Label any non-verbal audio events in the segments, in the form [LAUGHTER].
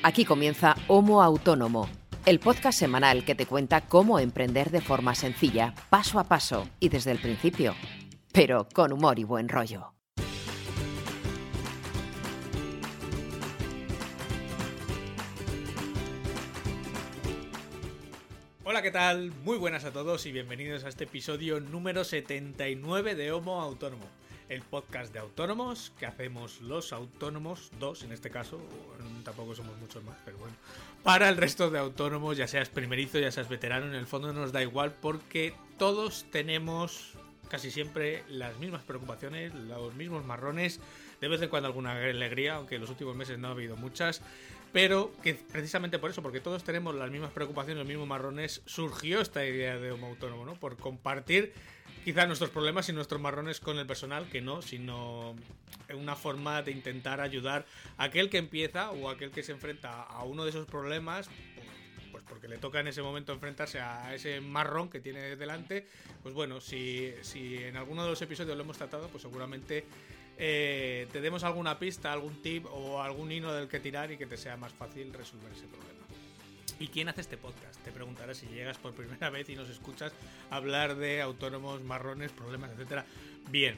Aquí comienza Homo Autónomo, el podcast semanal que te cuenta cómo emprender de forma sencilla, paso a paso y desde el principio, pero con humor y buen rollo. Hola, ¿qué tal? Muy buenas a todos y bienvenidos a este episodio número 79 de Homo Autónomo, el podcast de autónomos que hacemos los autónomos, dos en este caso, tampoco somos muchos más, pero bueno, para el resto de autónomos, ya seas primerizo, ya seas veterano, en el fondo nos da igual porque todos tenemos casi siempre las mismas preocupaciones, los mismos marrones, de vez en cuando alguna alegría, aunque en los últimos meses no ha habido muchas. Pero que precisamente por eso, porque todos tenemos las mismas preocupaciones, los mismos marrones, surgió esta idea de Homo Autónomo, ¿no? Por compartir quizá nuestros problemas y nuestros marrones con el personal, que no, sino una forma de intentar ayudar a aquel que empieza o aquel que se enfrenta a uno de esos problemas, pues porque le toca en ese momento enfrentarse a ese marrón que tiene delante, pues bueno, si, si en alguno de los episodios lo hemos tratado, pues seguramente eh, te demos alguna pista, algún tip o algún hino del que tirar y que te sea más fácil resolver ese problema. ¿Y quién hace este podcast? Te preguntarás si llegas por primera vez y nos escuchas hablar de autónomos, marrones, problemas, etcétera. Bien,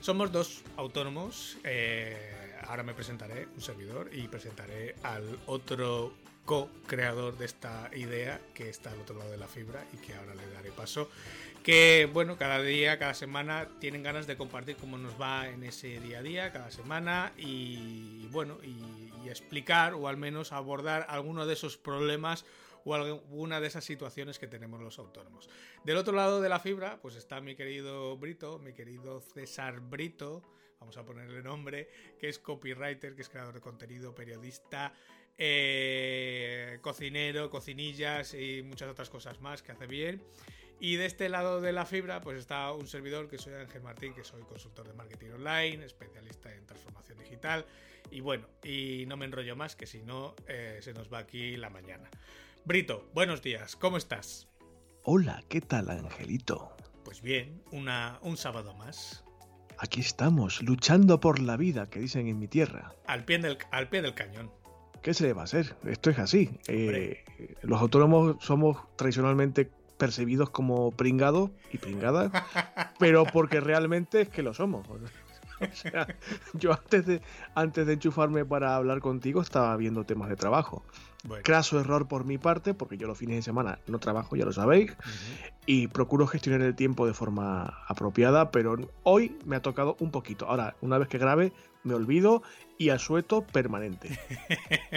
somos dos autónomos. eh, ahora me presentaré, un servidor, y presentaré al otro co-creador de esta idea que está al otro lado de la fibra y que ahora le daré paso. Que bueno, cada día, cada semana tienen ganas de compartir cómo nos va en ese día a día, cada semana, y bueno, y, explicar o al menos abordar alguno de esos problemas o alguna de esas situaciones que tenemos los autónomos. Del otro lado de la fibra, pues está mi querido Brito, mi querido César Brito, vamos a ponerle nombre, que es copywriter, que es creador de contenido, periodista, eh, cocinero, cocinillas y muchas otras cosas más que hace bien. Y de este lado de la fibra, pues está un servidor que soy Ángel Martín, que soy consultor de marketing online, especialista en transformación digital. Y bueno, y no me enrollo más, que si no, eh, se nos va aquí la mañana. Brito, buenos días, ¿cómo estás? Hola, ¿qué tal, Angelito? Pues bien, una, un sábado más. Aquí estamos, luchando por la vida, que dicen en mi tierra. Al pie del, al pie del cañón. ¿Qué se le va a hacer? Esto es así. Eh, los autónomos somos tradicionalmente percibidos como pringados y pringadas, pero porque realmente es que lo somos. O sea, yo antes de, antes de enchufarme para hablar contigo estaba viendo temas de trabajo. Bueno, Craso error por mi parte, porque yo los fines de semana no trabajo, ya lo sabéis, y procuro gestionar el tiempo de forma apropiada, pero hoy me ha tocado un poquito. Ahora, una vez que grabe, me olvido y asueto permanente.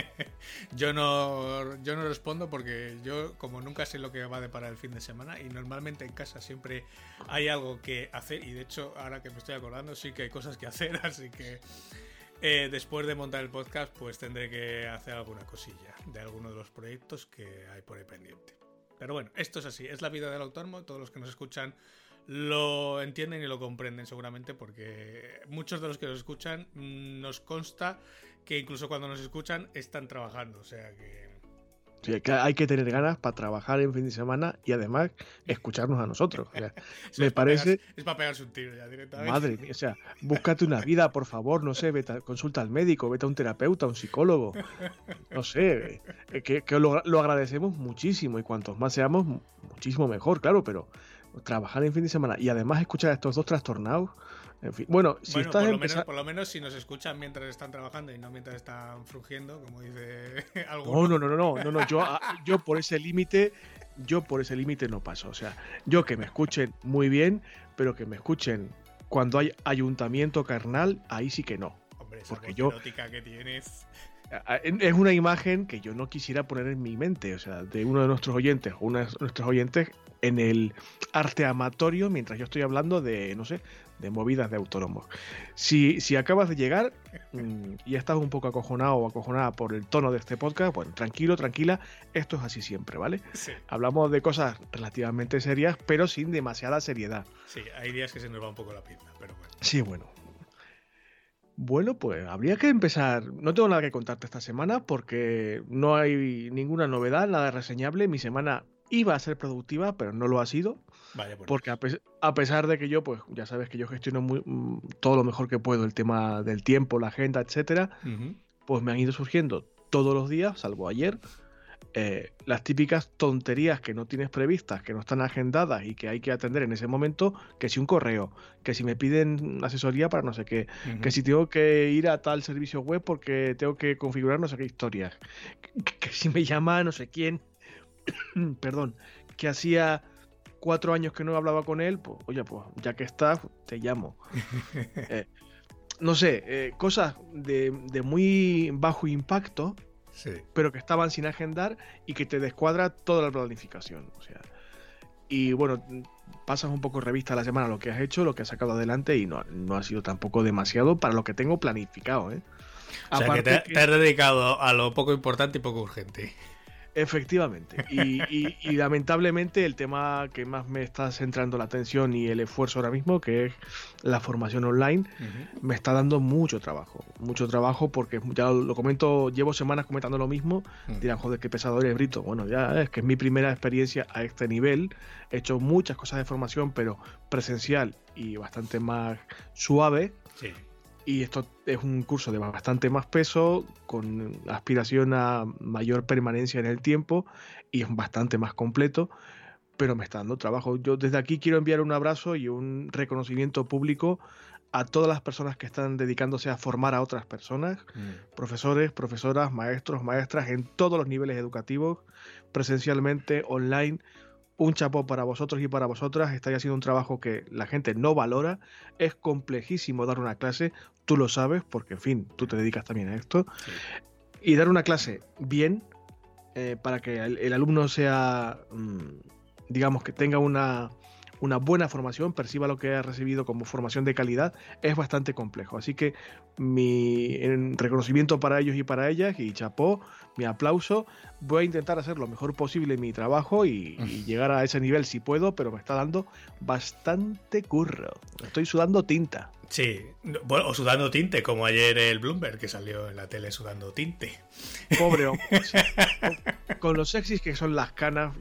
[LAUGHS] yo no yo no respondo porque yo como nunca sé lo que va a deparar el fin de semana y normalmente en casa siempre hay algo que hacer y de hecho ahora que me estoy acordando sí que hay cosas que [LAUGHS] hacer así que eh, después de montar el podcast pues tendré que hacer alguna cosilla de alguno de los proyectos que hay por ahí pendiente. Pero bueno esto es así. Es la vida del autónomo. Todos los que nos escuchan lo entienden y lo comprenden seguramente porque muchos de los que nos escuchan mm, nos consta que incluso cuando nos escuchan están trabajando, o sea que Sí, que hay que tener ganas para trabajar en fin de semana y además escucharnos a nosotros. O sea, [LAUGHS] eso me es para parece, pegarse- es para pegarse un tiro ya directamente. madre mía, o sea, búscate una vida, por favor, no sé, vete a- consulta al médico, vete a un terapeuta, a un psicólogo, no sé, eh, que, que lo, lo agradecemos muchísimo y cuantos más seamos, mu- muchísimo mejor, claro, pero trabajar en fin de semana y además escuchar a estos dos trastornados, en fin, bueno, si bueno, estás por lo, empeza- menos, por lo menos si nos escuchan mientras están trabajando y no mientras están frugiendo, como dice [LAUGHS] alguno. No, no, no, no, no, no, yo, a- yo por ese límite, yo por ese límite no paso. O sea, yo que me escuchen muy bien, pero que me escuchen cuando hay ayuntamiento carnal, ahí sí que no. Hombre, esa porque yo- que tienes. Es una imagen que yo no quisiera poner en mi mente, o sea, de uno de nuestros oyentes, o una de nuestros oyentes en el arte amatorio mientras yo estoy hablando de, no sé, de movidas de autónomos. Si, si acabas de llegar mm, y estás un poco acojonado o acojonada por el tono de este podcast, bueno, tranquilo, tranquila, esto es así siempre, ¿vale? Sí, Hablamos de cosas relativamente serias, pero sin demasiada seriedad. sí, hay días que se nos va un poco la pinza, pero bueno. Sí, bueno. Bueno, pues habría que empezar. No tengo nada que contarte esta semana porque no hay ninguna novedad, nada reseñable. Mi semana iba a ser productiva, pero no lo ha sido. Vaya. Porque a, pes- a pesar de que yo, pues ya sabes que yo gestiono muy- mm, todo lo mejor que puedo, el tema del tiempo, la agenda, etcétera, pues me han ido surgiendo todos los días, salvo ayer, eh, las típicas tonterías que no tienes previstas, que no están agendadas y que hay que atender en ese momento, que si un correo, que si me piden asesoría para no sé qué, que si tengo que ir a tal servicio web porque tengo que configurar no sé qué historias, que, si me llama no sé quién, [COUGHS] perdón, que hacía cuatro años que no hablaba con él, pues oye, pues ya que estás, te llamo. [LAUGHS] Eh, no sé, eh, cosas de, de muy bajo impacto pero que estaban sin agendar y que te descuadra toda la planificación. O sea, y bueno, pasas un poco revista a la semana lo que has hecho, lo que has sacado adelante y no, no ha sido tampoco demasiado para lo que tengo planificado. ¿eh? O sea, que te, has dedicado a lo poco importante y poco urgente. Efectivamente. Y, lamentablemente el tema que más me está centrando la atención y el esfuerzo ahora mismo, que es la formación online, me está dando mucho trabajo. Mucho trabajo porque ya lo, comento, llevo semanas comentando lo mismo. Dirán, joder, qué pesado eres, Brito. Bueno, ya es que es mi primera experiencia a este nivel. He hecho muchas cosas de formación, pero presencial y bastante más suave. Sí. Y esto es un curso de bastante más peso, con aspiración a mayor permanencia en el tiempo y es bastante más completo, pero me está dando trabajo. Yo desde aquí quiero enviar un abrazo y un reconocimiento público a todas las personas que están dedicándose a formar a otras personas, mm. profesores, profesoras, maestros, maestras en todos los niveles educativos, presencialmente, online, un chapó para vosotros y para vosotras. Estáis haciendo un trabajo que la gente no valora. Es complejísimo dar una clase, tú lo sabes, porque en fin, tú te dedicas también a esto. Y dar una clase bien, eh, para que el, alumno sea, mm, digamos, que tenga una, una buena formación, perciba lo que ha recibido como formación de calidad, es bastante complejo. Así que mi reconocimiento para ellos y para ellas, y chapó, mi aplauso. Voy a intentar hacer lo mejor posible mi trabajo y, llegar a ese nivel si puedo, pero me está dando bastante curro. Estoy sudando tinta. Sí, bueno, o sudando tinte, como ayer el Bloomberg que salió en la tele sudando tinte. Pobre hombre. [LAUGHS] Con los sexys que son las canas.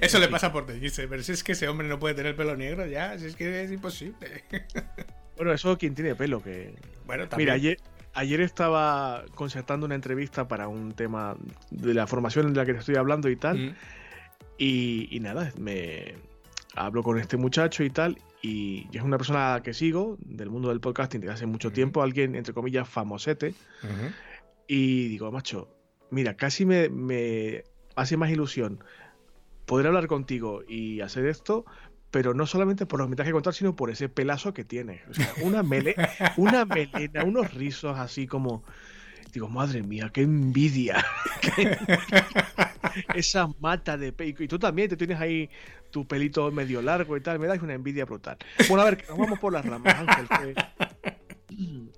Eso le pasa por decirse, pero si es que ese hombre no puede tener pelo negro ya, si es que es imposible. [LAUGHS] Bueno, eso quien tiene pelo, que. Bueno, también. Mira, ayer, ayer estaba concertando una entrevista para un tema de la formación de la que te estoy hablando y tal. Mm. Y, nada, me hablo con este muchacho y tal. Y es una persona que sigo del mundo del podcasting desde hace mucho tiempo, alguien entre comillas famosete. Y digo, macho, mira, casi me, me hace más ilusión poder hablar contigo y hacer esto, pero no solamente por los que que contar, sino por ese pelazo que tiene. O sea, una, mele, una melena, unos rizos así como. Digo, madre mía, qué envidia. [LAUGHS] Esa mata de pelo. Y tú también te tienes ahí tu pelito medio largo y tal. Me das una envidia brutal. Bueno, a ver, nos vamos por las ramas, Ángel. [CLEARS THROAT]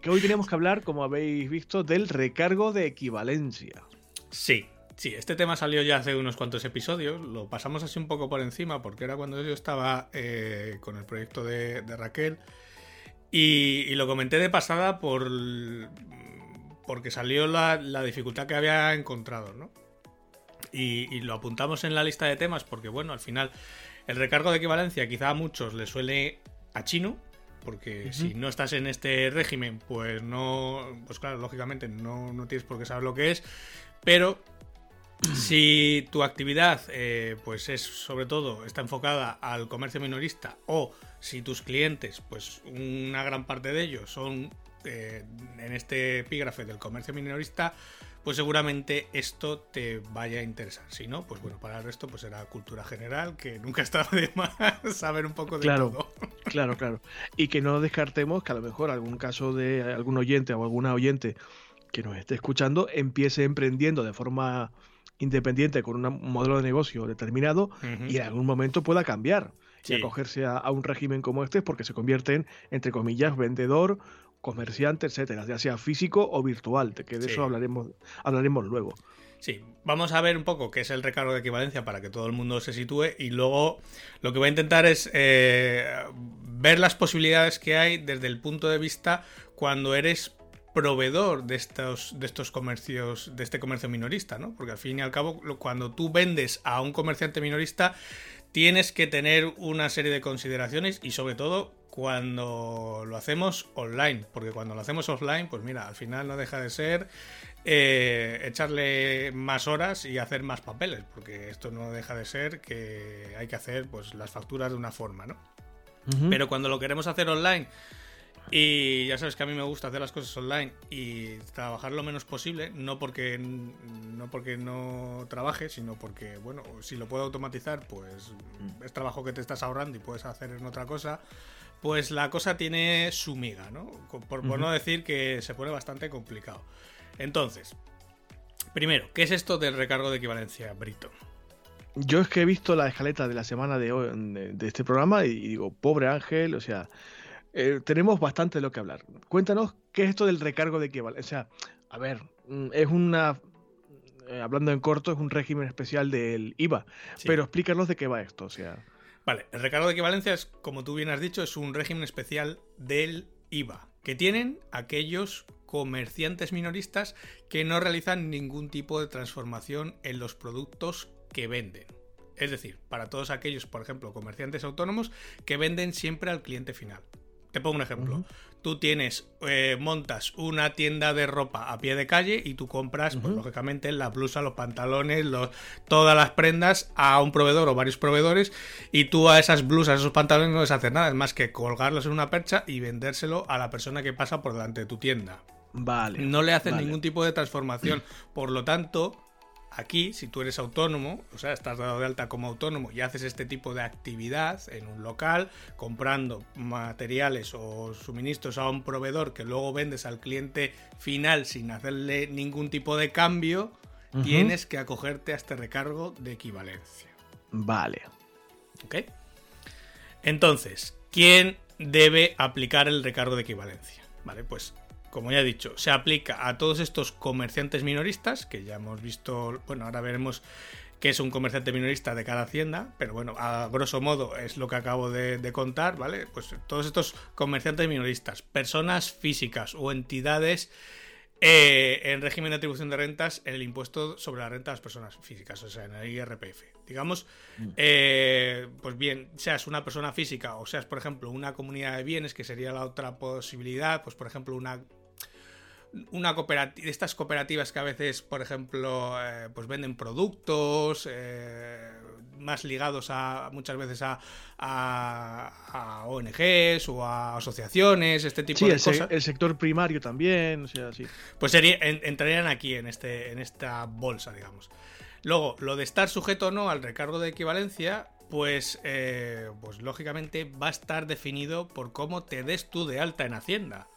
Que, hoy tenemos que hablar, como habéis visto, del recargo de equivalencia. Sí, Sí, este tema salió ya hace unos cuantos episodios, lo pasamos así un poco por encima porque era cuando yo estaba eh, con el proyecto de, Raquel y, lo comenté de pasada por porque salió la, dificultad que había encontrado, ¿no? Y, lo apuntamos en la lista de temas porque, bueno, al final el recargo de equivalencia quizá a muchos le suele a chino, porque si no estás en este régimen, pues no, pues claro, lógicamente no, no, tienes por qué saber lo que es, pero si tu actividad, eh, pues es sobre todo, está enfocada al comercio minorista o si tus clientes, pues una gran parte de ellos son eh, en este epígrafe del comercio minorista, pues seguramente esto te vaya a interesar. Si no, pues bueno, para el resto pues será cultura general, que nunca está de más saber un poco de claro, todo. Claro, claro. Y que no descartemos que a lo mejor algún caso de algún oyente o alguna oyente que nos esté escuchando empiece emprendiendo de forma independiente con un modelo de negocio determinado y en algún momento pueda cambiar y acogerse a, un régimen como este porque se convierte en, entre comillas, vendedor, comerciante, etcétera, ya sea físico o virtual, que de eso hablaremos, hablaremos luego. Sí, vamos a ver un poco qué es el recargo de equivalencia para que todo el mundo se sitúe y luego lo que voy a intentar es eh, ver las posibilidades que hay desde el punto de vista cuando eres proveedor de estos, de estos comercios, de este comercio minorista, ¿no? Porque al fin y al cabo, cuando tú vendes a un comerciante minorista, tienes que tener una serie de consideraciones y sobre todo cuando lo hacemos online, porque cuando lo hacemos offline, pues mira, al final no deja de ser eh, echarle más horas y hacer más papeles, porque esto no deja de ser que hay que hacer pues las facturas de una forma, ¿no? Pero cuando lo queremos hacer online, y ya sabes que a mí me gusta hacer las cosas online y trabajar lo menos posible, no porque no porque no trabaje, sino porque, bueno, si lo puedo automatizar, pues es trabajo que te estás ahorrando y puedes hacer en otra cosa, pues la cosa tiene su miga, ¿no? Por, no decir que se pone bastante complicado. Entonces, primero, ¿qué es esto del recargo de equivalencia, Brito? Yo es que he visto la escaleta de la semana de, hoy, de, este programa y digo, pobre Ángel, o sea, eh, tenemos bastante de lo que hablar. Cuéntanos qué es esto del recargo de equivalencia. O sea, a ver, mm, es una, eh, hablando en corto, es un régimen especial del IVA, pero explícanos de qué va esto, o sea. Vale, el recargo de equivalencia es, como tú bien has dicho, es un régimen especial del IVA que tienen aquellos comerciantes minoristas que no realizan ningún tipo de transformación en los productos que venden. Es decir, para todos aquellos, por ejemplo, comerciantes autónomos que venden siempre al cliente final. Te pongo un ejemplo. Tú tienes, eh, montas una tienda de ropa a pie de calle y tú compras, pues lógicamente, la blusa, los pantalones, los, todas las prendas a un proveedor o varios proveedores y tú a esas blusas, esos pantalones no les haces nada, es más que colgarlos en una percha y vendérselo a la persona que pasa por delante de tu tienda. Vale. No le haces ningún tipo de transformación. Por lo tanto, aquí, si tú eres autónomo, o sea, estás dado de alta como autónomo y haces este tipo de actividad en un local, comprando materiales o suministros a un proveedor que luego vendes al cliente final sin hacerle ningún tipo de cambio, tienes que acogerte a este recargo de equivalencia. Vale. ¿Ok? Entonces, ¿quién debe aplicar el recargo de equivalencia? Vale, pues como ya he dicho, se aplica a todos estos comerciantes minoristas, que ya hemos visto, bueno, ahora veremos qué es un comerciante minorista de cada hacienda, pero bueno, a grosso modo es lo que acabo de, contar, ¿vale? Pues todos estos comerciantes minoristas, personas físicas o entidades eh, en régimen de atribución de rentas en el impuesto sobre la renta de las personas físicas, o sea, en el IRPF. Digamos, mm. eh, pues bien, seas una persona física o seas, por ejemplo, una comunidad de bienes, que sería la otra posibilidad, pues por ejemplo, una una cooperativa, estas cooperativas que a veces, por ejemplo, eh, pues venden productos eh, más ligados a muchas veces a, a, ONGs o a asociaciones, este tipo de cosas. el sector primario también, o sea, sí. Pues sería, entrarían aquí en, este, en esta bolsa, digamos. Luego, lo de estar sujeto o no al recargo de equivalencia, pues, eh, pues lógicamente va a estar definido por cómo te des tú de alta en Hacienda.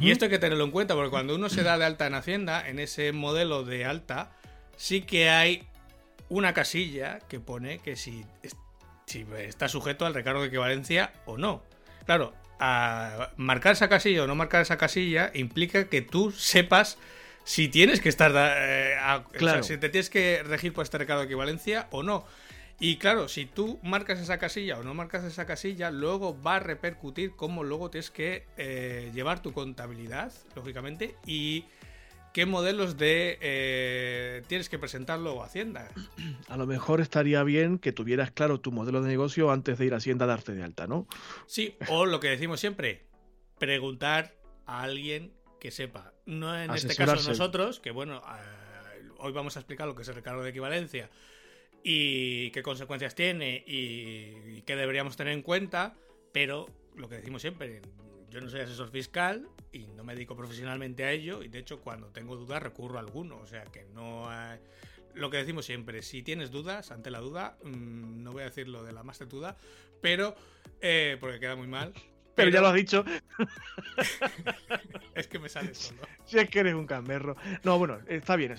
Y esto hay que tenerlo en cuenta, porque cuando uno se da de alta en Hacienda, en ese modelo de alta, sí que hay una casilla que pone que si, si está sujeto al recargo de equivalencia o no. Claro, marcar esa casilla o no marcar esa casilla implica que tú sepas si tienes que estar. Eh, claro. si te tienes que regir por este recargo de equivalencia o no. Y claro, si tú marcas esa casilla o no marcas esa casilla, luego va a repercutir cómo luego tienes que eh, llevar tu contabilidad, lógicamente, y qué modelos de eh, tienes que presentarlo a Hacienda. A lo mejor estaría bien que tuvieras claro tu modelo de negocio antes de ir a Hacienda a darte de alta, ¿no? Sí, o lo que decimos siempre, preguntar a alguien que sepa. No en este caso nosotros, que bueno, eh, hoy vamos a explicar lo que es el recargo de equivalencia y qué consecuencias tiene y, qué deberíamos tener en cuenta, pero lo que decimos siempre, yo no soy asesor fiscal y no me dedico profesionalmente a ello y de hecho cuando tengo dudas recurro a alguno, o sea que no hay... Lo que decimos siempre, si tienes dudas, ante la duda, mm, no voy a decir lo de la más tetuda, pero... Eh, porque queda muy mal. Pero, ya lo has dicho. es que me sale solo. [LAUGHS] Si es que eres un camberro. No, bueno, está bien.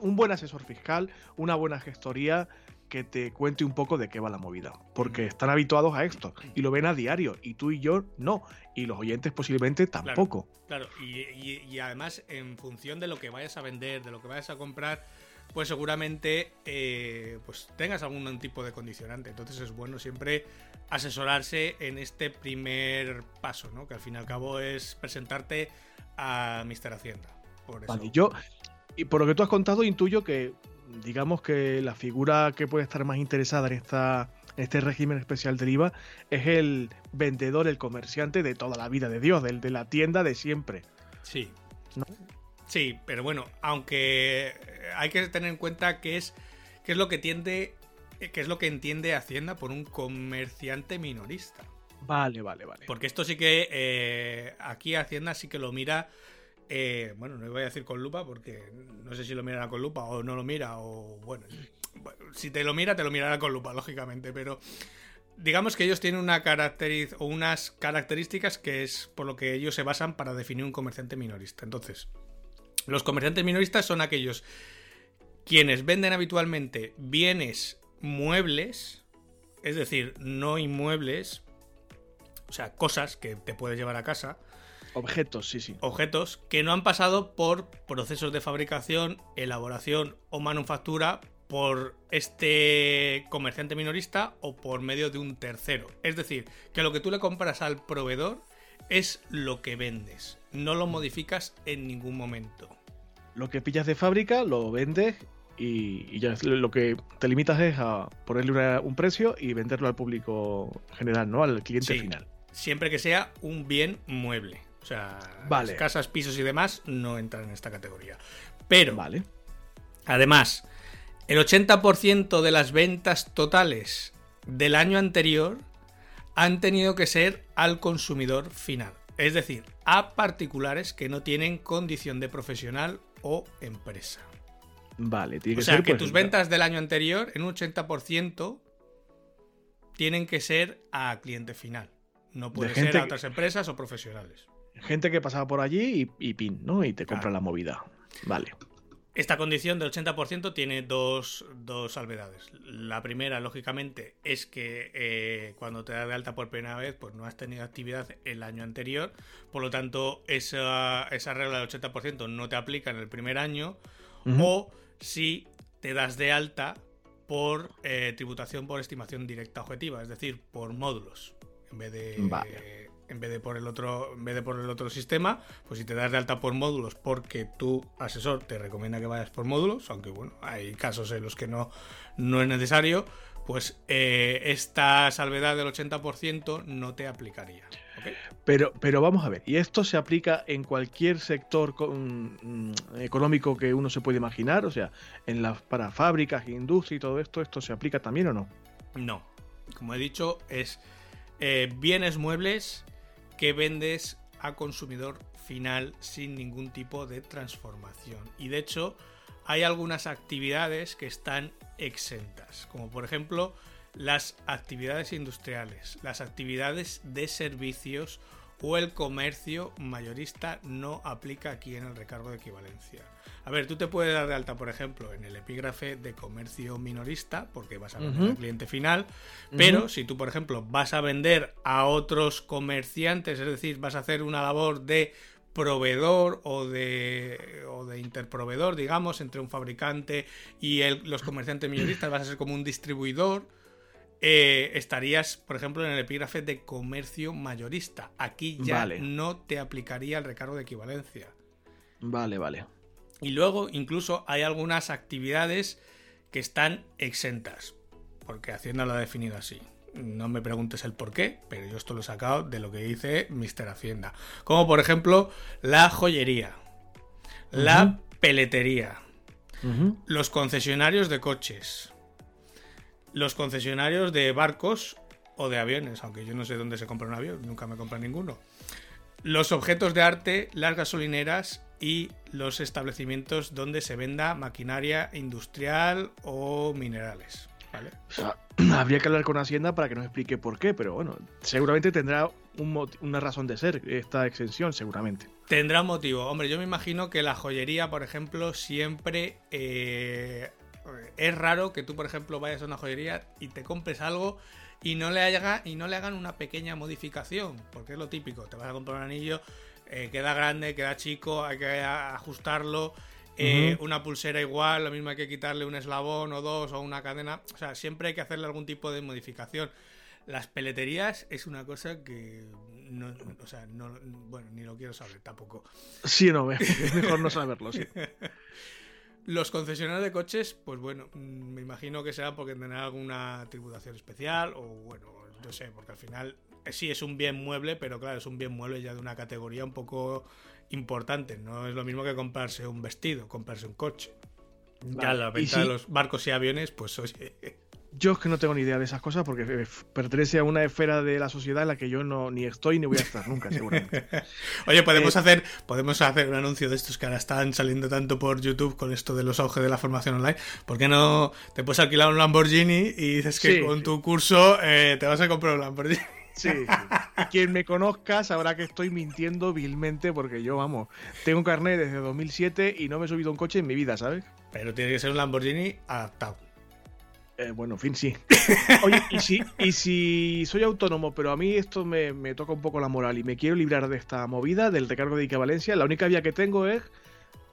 un buen asesor fiscal, una buena gestoría que te cuente un poco de qué va la movida. Porque están habituados a esto y lo ven a diario. Y tú y yo no. Y los oyentes posiblemente tampoco. Claro, Y, además en función de lo que vayas a vender, de lo que vayas a comprar, pues seguramente eh, pues tengas algún tipo de condicionante. Entonces es bueno siempre asesorarse en este primer paso, ¿no? Que al fin y al cabo es presentarte a Mister Hacienda. Vale, yo, y por lo que tú has contado, intuyo que digamos que la figura que puede estar más interesada en esta este régimen especial del IVA, es el vendedor, el comerciante de toda la vida de Dios, del de la tienda de siempre. Sí. Sí, pero bueno, aunque hay que tener en cuenta que es, que es lo que tiende, que es lo que entiende Hacienda por un comerciante minorista. Vale, vale, vale. Porque esto sí que eh, aquí Hacienda sí que lo mira. Eh, bueno, no voy a decir con lupa porque no sé si lo mirará con lupa o no lo mira o bueno, si te lo mira te lo mirará con lupa lógicamente, pero digamos que ellos tienen una caracteriz o unas características que es por lo que ellos se basan para definir un comerciante minorista. Entonces, los comerciantes minoristas son aquellos quienes venden habitualmente bienes muebles, es decir, no inmuebles, o sea, cosas que te puedes llevar a casa. Objetos, sí, sí. Objetos que no han pasado por procesos de fabricación, elaboración o manufactura por este comerciante minorista o por medio de un tercero. Es decir, que lo que tú le compras al proveedor es lo que vendes, no lo modificas en ningún momento. Lo que pillas de fábrica lo vendes y, ya lo que te limitas es a ponerle un precio y venderlo al público general, ¿no? Al cliente final siempre que sea un bien mueble. O sea, las casas, pisos y demás no entran en esta categoría. Pero, vale. además, el 80% de las ventas totales del año anterior han tenido que ser al consumidor final. Es decir, a particulares que no tienen condición de profesional o empresa. Vale, tiene que o sea, que pues, tus ventas del año anterior, en un 80%, tienen que ser a cliente final. No puede ser a otras empresas o profesionales. Gente que pasaba por allí y, pin, ¿no? Y te compra la movida. Vale. Esta condición del 80% tiene dos, salvedades. La primera, lógicamente, es que eh, cuando te das de alta por primera vez, pues no has tenido actividad el año anterior. Por lo tanto, esa, regla del 80% no te aplica en el primer año. O si te das de alta por eh, tributación por estimación directa objetiva, es decir, por módulos en vez de en vez de por el otro en vez de por el otro sistema pues si te das de alta por módulos porque tu asesor te recomienda que vayas por módulos aunque bueno hay casos en los que no no es necesario pues eh, esta salvedad del 80% no te aplicaría pero pero vamos a ver y esto se aplica en cualquier sector mm, económico que uno se puede imaginar o sea en las para fábricas industria y todo esto esto se aplica también o no no. Como he dicho es eh, bienes muebles que vendes a consumidor final sin ningún tipo de transformación. Y de hecho, hay algunas actividades que están exentas, como por ejemplo las actividades industriales, las actividades de servicios o el comercio mayorista no aplica aquí en el recargo de equivalencia. A ver, tú te puedes dar de alta, por ejemplo, en el epígrafe de comercio minorista, porque vas a vender al cliente final, pero si tú, por ejemplo, vas a vender a otros comerciantes, es decir, vas a hacer una labor de proveedor o de, o de interproveedor, digamos, entre un fabricante y los comerciantes minoristas, vas a ser como un distribuidor, eh, estarías, por ejemplo, en el epígrafe de comercio mayorista. Aquí ya no te aplicaría el recargo de equivalencia. Vale, vale. Y luego incluso hay algunas actividades que están exentas, porque Hacienda lo ha definido así. No me preguntes el por qué, pero yo esto lo he sacado de lo que dice Mr. Hacienda. Como por ejemplo la joyería, la peletería, los concesionarios de coches, los concesionarios de barcos o de aviones, aunque yo no sé dónde se compra un avión, nunca me compra ninguno. Los objetos de arte, las gasolineras y los establecimientos donde se venda maquinaria industrial o minerales. ¿vale? [CLEARS THROAT] habría que hablar con Hacienda para que nos explique por qué, pero bueno, seguramente tendrá una razón de ser esta exención, seguramente. Tendrá un motivo. Hombre, yo me imagino que la joyería, por ejemplo, siempre eh, es raro que tú, por ejemplo, vayas a una joyería y te compres algo y no le haga, y no le hagan una pequeña modificación, porque es lo típico. Te vas a comprar un anillo eh, queda grande, queda chico, hay que ajustarlo. Eh, una pulsera igual, lo mismo hay que quitarle un eslabón o dos o una cadena. O sea, siempre hay que hacerle algún tipo de modificación. Las peleterías es una cosa que no, o sea, bueno, ni lo quiero saber tampoco. Sí, no, es mejor no saberlo, sí. [LAUGHS] Los concesionarios de coches, pues bueno, mm, me imagino que será porque tendrán alguna tributación especial o bueno, no sé, porque al final sí es un bien mueble, pero claro, es un bien mueble ya de una categoría un poco importante. No es lo mismo que comprarse un vestido, comprarse un coche. Ya la venta de los barcos y aviones, pues oye. Yo es que no tengo ni idea de esas cosas porque eh, pertenece a una esfera de la sociedad en la que yo no ni estoy ni voy a estar nunca, seguramente. [LAUGHS] Oye, podemos eh, hacer podemos hacer un anuncio de estos que ahora están saliendo tanto por YouTube con esto de los auges de la formación online. ¿Por qué no te puedes alquilar un Lamborghini y dices que con tu curso eh, te vas a comprar un Lamborghini? Sí, Quien me conozca sabrá que estoy mintiendo vilmente porque yo, vamos, tengo un carnet desde 2007 y no me he subido un coche en mi vida, ¿sabes? Pero tiene que ser un Lamborghini adaptado. Eh, bueno, en fin, sí. Oye, y si, y si soy autónomo, pero a mí esto me, me, toca un poco la moral y me quiero librar de esta movida del recargo de equivalencia, la única vía que tengo es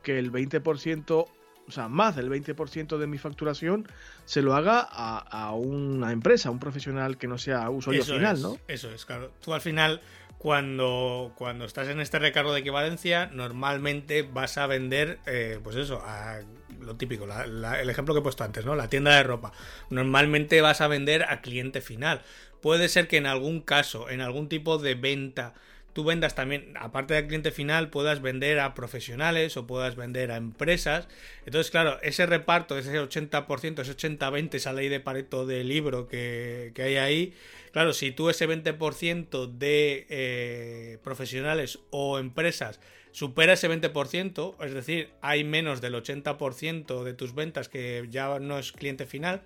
que el 20% o sea, más del 20% de mi facturación se lo haga a, una empresa, a un profesional que no sea usuario final, ¿no? Eso es, claro. Tú al final, cuando, cuando estás en este recargo de equivalencia, normalmente vas a vender, eh, pues eso, a lo típico, el ejemplo que he puesto antes, ¿no? La tienda de ropa. Normalmente vas a vender a cliente final. Puede ser que en algún caso, en algún tipo de venta, tú vendas también, aparte del cliente final, puedas vender a profesionales o puedas vender a empresas. Entonces, claro, ese reparto, ese 80%, ese 80-20, esa ley de Pareto del libro que, hay ahí, claro, si tú ese 20% de eh, profesionales o empresas supera ese 20%, es decir, hay menos del 80% de tus ventas que ya no es cliente final,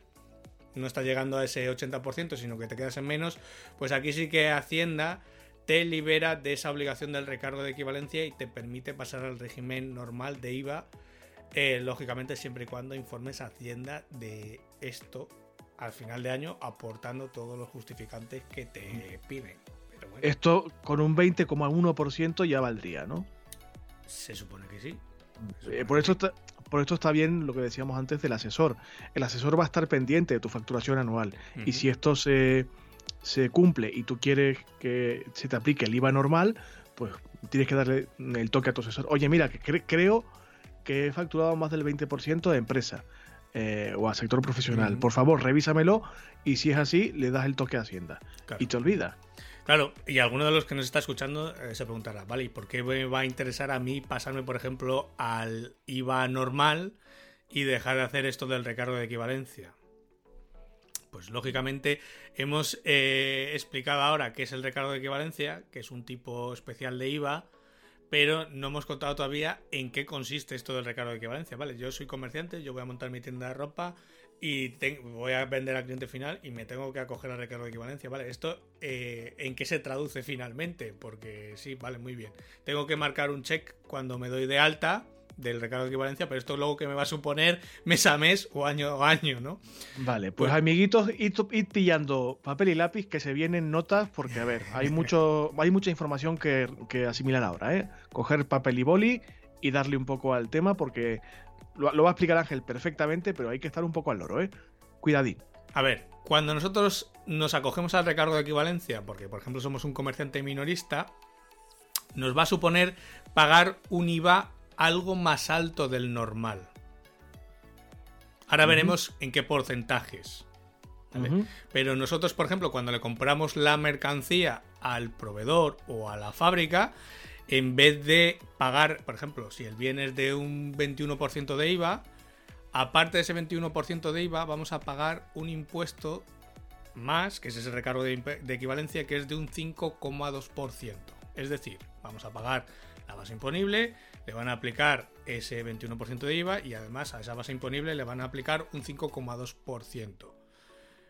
no está llegando a ese 80%, sino que te quedas en menos, pues aquí sí que Hacienda te libera de esa obligación del recargo de equivalencia y te permite pasar al régimen normal de IVA, eh, lógicamente siempre y cuando informes a Hacienda de esto al final de año, aportando todos los justificantes que te piden. Esto con un 20,1% ya valdría, ¿no? Se supone que sí. Eh, por, eso está, por esto está bien lo que decíamos antes del asesor. El asesor va a estar pendiente de tu facturación anual. Y si esto se se cumple y tú quieres que se te aplique el IVA normal, pues tienes que darle el toque a tu asesor. Oye, mira, que creo que he facturado más del 20% de empresa eh, o a sector profesional. Por favor, revísamelo y si es así, le das el toque a Hacienda. Y te olvidas. Claro, y alguno de los que nos está escuchando eh, se preguntará, ¿vale? ¿Y por qué me va a interesar a mí pasarme, por ejemplo, al IVA normal y dejar de hacer esto del recargo de equivalencia? Pues lógicamente hemos eh, explicado ahora qué es el recargo de equivalencia, que es un tipo especial de IVA, pero no hemos contado todavía en qué consiste esto del recargo de equivalencia. Vale, yo soy comerciante, yo voy a montar mi tienda de ropa y voy a vender al cliente final y me tengo que acoger al recargo de equivalencia. Vale, esto eh, en qué se traduce finalmente, porque sí, vale, muy bien. Tengo que marcar un check cuando me doy de alta del recargo de equivalencia, pero esto luego que me va a suponer mes a mes o año a año, ¿no? Vale, pues, amiguitos, id, pillando papel y lápiz que se vienen notas, porque a ver, hay [LAUGHS] mucho, hay mucha información que, asimilar ahora, ¿eh? Coger papel y boli y darle un poco al tema, porque lo, va a explicar Ángel perfectamente, pero hay que estar un poco al loro, ¿eh? Cuidadín. A ver, cuando nosotros nos acogemos al recargo de equivalencia, porque por ejemplo somos un comerciante minorista, nos va a suponer pagar un IVA algo más alto del normal. Ahora veremos en qué porcentajes. Pero nosotros, por ejemplo, cuando le compramos la mercancía al proveedor o a la fábrica, en vez de pagar, por ejemplo, si el bien es de un 21% de IVA, aparte de ese 21% de IVA, vamos a pagar un impuesto más, que es ese recargo de, de equivalencia, que es de un 5,2%. Es decir, vamos a pagar la base imponible, le van a aplicar ese 21% de IVA y además a esa base imponible le van a aplicar un 5,2%.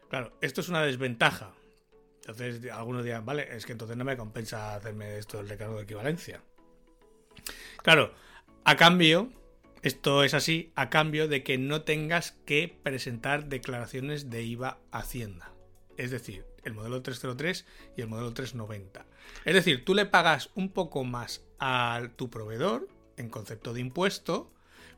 Claro, esto es una desventaja. Entonces algunos dirán, vale, es que entonces no me compensa hacerme esto del recargo de equivalencia. Claro, a cambio, esto es así, a cambio de que no tengas que presentar declaraciones de IVA Hacienda. Es decir, el modelo 303 y el modelo 390. Es decir, tú le pagas un poco más a tu proveedor en concepto de impuesto,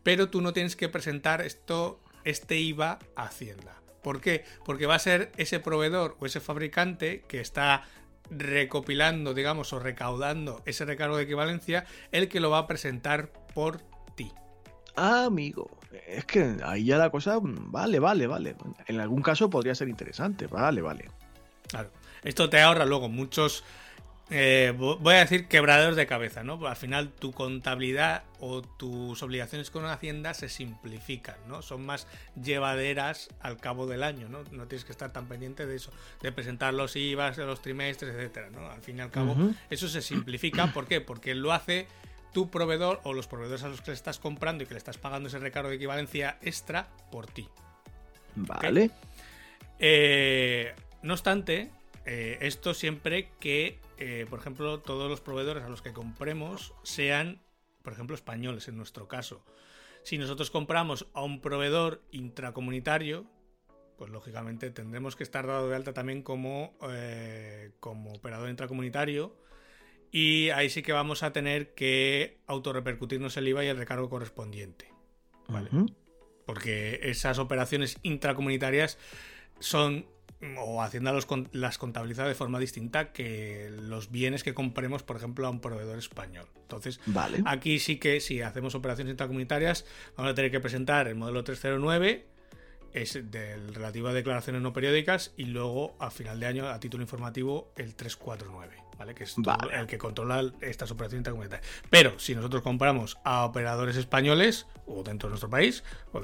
pero tú no tienes que presentar esto, este IVA a Hacienda. ¿Por qué? Porque va a ser ese proveedor o ese fabricante que está recopilando, digamos, o recaudando ese recargo de equivalencia, el que lo va a presentar por ti. amigo. Es que ahí ya la cosa, vale, vale, vale. En algún caso podría ser interesante, vale, vale. Claro. Esto te ahorra luego muchos eh, voy a decir quebraderos de cabeza, ¿no? Al final tu contabilidad o tus obligaciones con una hacienda se simplifican, ¿no? Son más llevaderas al cabo del año, ¿no? No tienes que estar tan pendiente de eso, de presentar los IVAs los trimestres, etcétera, ¿no? Al fin y al cabo, eso se simplifica. ¿Por qué? Porque lo hace tu proveedor o los proveedores a los que le estás comprando y que le estás pagando ese recargo de equivalencia extra por ti. Vale. Eh, no obstante, eh, esto siempre que eh, por ejemplo, todos los proveedores a los que compremos sean, por ejemplo, españoles en nuestro caso. Si nosotros compramos a un proveedor intracomunitario, pues lógicamente tendremos que estar dado de alta también como, eh, como operador intracomunitario. Y ahí sí que vamos a tener que autorrepercutirnos el IVA y el recargo correspondiente. ¿Vale? Porque esas operaciones intracomunitarias son o Hacienda los, las contabiliza de forma distinta que los bienes que compremos, por ejemplo, a un proveedor español. Entonces, aquí sí que si hacemos operaciones intracomunitarias, vamos a tener que presentar el modelo 309, es del relativo a declaraciones no periódicas, y luego a final de año, a título informativo, el 349. ¿Vale? Que es el que controla estas operaciones intracomunitarias. Pero si nosotros compramos a operadores españoles, o dentro de nuestro país, o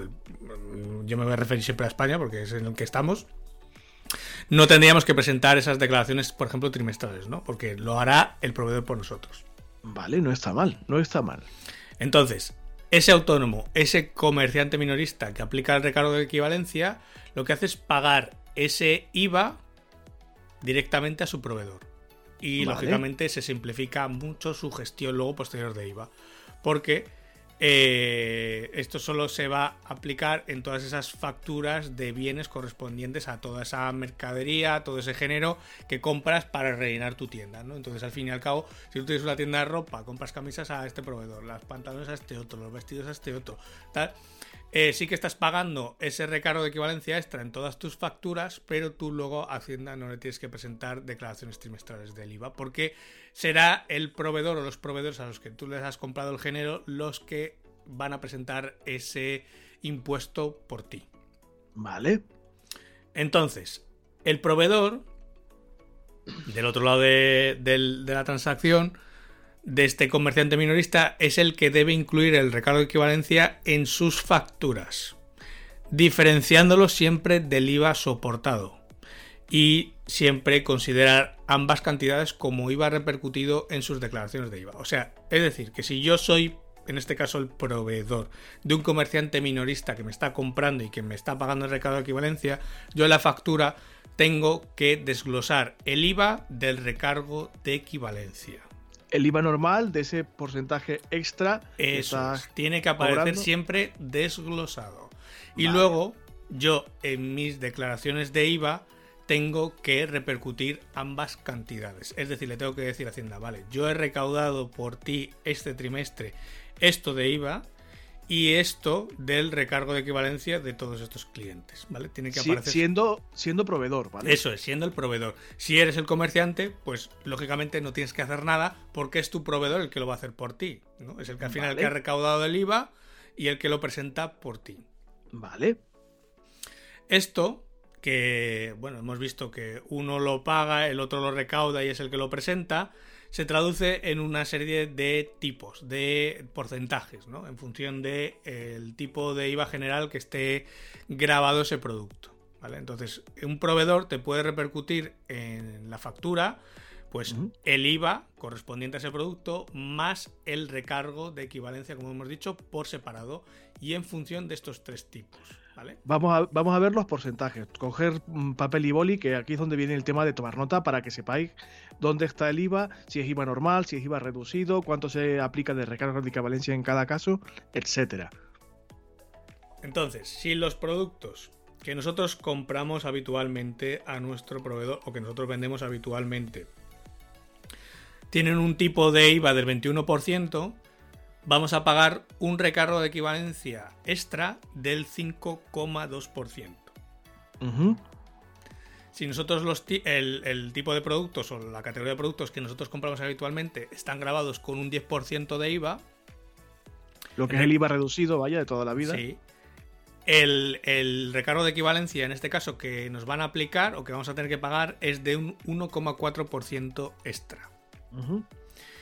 yo me voy a referir siempre a España porque es en el que estamos, no tendríamos que presentar esas declaraciones, por ejemplo, trimestrales, ¿no? Porque lo hará el proveedor por nosotros. Vale, no está mal, no está mal. Entonces, ese autónomo, ese comerciante minorista que aplica el recargo de equivalencia, lo que hace es pagar ese IVA directamente a su proveedor. Y lógicamente se simplifica mucho su gestión luego posterior de IVA. Porque eh, esto solo se va a aplicar en todas esas facturas de bienes correspondientes a toda esa mercadería, todo ese género que compras para rellenar tu tienda, ¿no? Entonces, al fin y al cabo, si tú tienes una tienda de ropa, compras camisas a este proveedor, las pantalones a este otro, los vestidos a este otro, tal, eh, sí que estás pagando ese recargo de equivalencia extra en todas tus facturas, pero tú luego a Hacienda no le tienes que presentar declaraciones trimestrales del IVA, porque será el proveedor o los proveedores a los que tú les has comprado el género los que van a presentar ese impuesto por ti. Vale. Entonces, el proveedor, del otro lado de la transacción, de este comerciante minorista es el que debe incluir el recargo de equivalencia en sus facturas, diferenciándolo siempre del IVA soportado y siempre considerar ambas cantidades como IVA repercutido en sus declaraciones de IVA. O sea, es decir, que si yo soy, en este caso, el proveedor de un comerciante minorista que me está comprando y que me está pagando el recargo de equivalencia, yo en la factura tengo que desglosar el IVA del recargo de equivalencia el IVA normal de ese porcentaje extra. Eso tiene que aparecer siempre desglosado. Y luego yo en mis declaraciones de IVA tengo que repercutir ambas cantidades. Es decir, le tengo que decir a Hacienda, vale, yo he recaudado por ti este trimestre esto de IVA y esto del recargo de equivalencia de todos estos clientes, ¿vale? Tiene que aparecer. siendo, siendo proveedor, ¿vale? Eso es, siendo el proveedor. Si eres el comerciante, pues lógicamente no tienes que hacer nada porque es tu proveedor el que lo va a hacer por ti, ¿no? Es el que al final el que ha recaudado el IVA y el que lo presenta por ti. Vale. Esto que, bueno, hemos visto que uno lo paga, el otro lo recauda y es el que lo presenta se traduce en una serie de tipos, de porcentajes, ¿no? En función del de, tipo de IVA general que esté grabado ese producto. ¿vale? Entonces, un proveedor te puede repercutir en la factura pues el IVA correspondiente a ese producto más el recargo de equivalencia, como hemos dicho, por separado y en función de estos tres tipos. Vamos, a, vamos a ver los porcentajes. Coger papel y boli, que aquí es donde viene el tema de tomar nota para que sepáis dónde está el IVA, si es IVA normal, si es IVA reducido, cuánto se aplica de recargo de equivalencia en cada caso, etcétera. Entonces, si los productos que nosotros compramos habitualmente a nuestro proveedor o que nosotros vendemos habitualmente tienen un tipo de IVA del 21%, vamos a pagar un recargo de equivalencia extra del 5,2%. Si nosotros los el, tipo de productos o la categoría de productos que nosotros compramos habitualmente están grabados con un 10% de IVA. Lo que es el IVA reducido, vaya, de toda la vida. Sí. El, el recargo de equivalencia, en este caso, que nos van a aplicar o que vamos a tener que pagar es de un 1,4% extra. Ujú.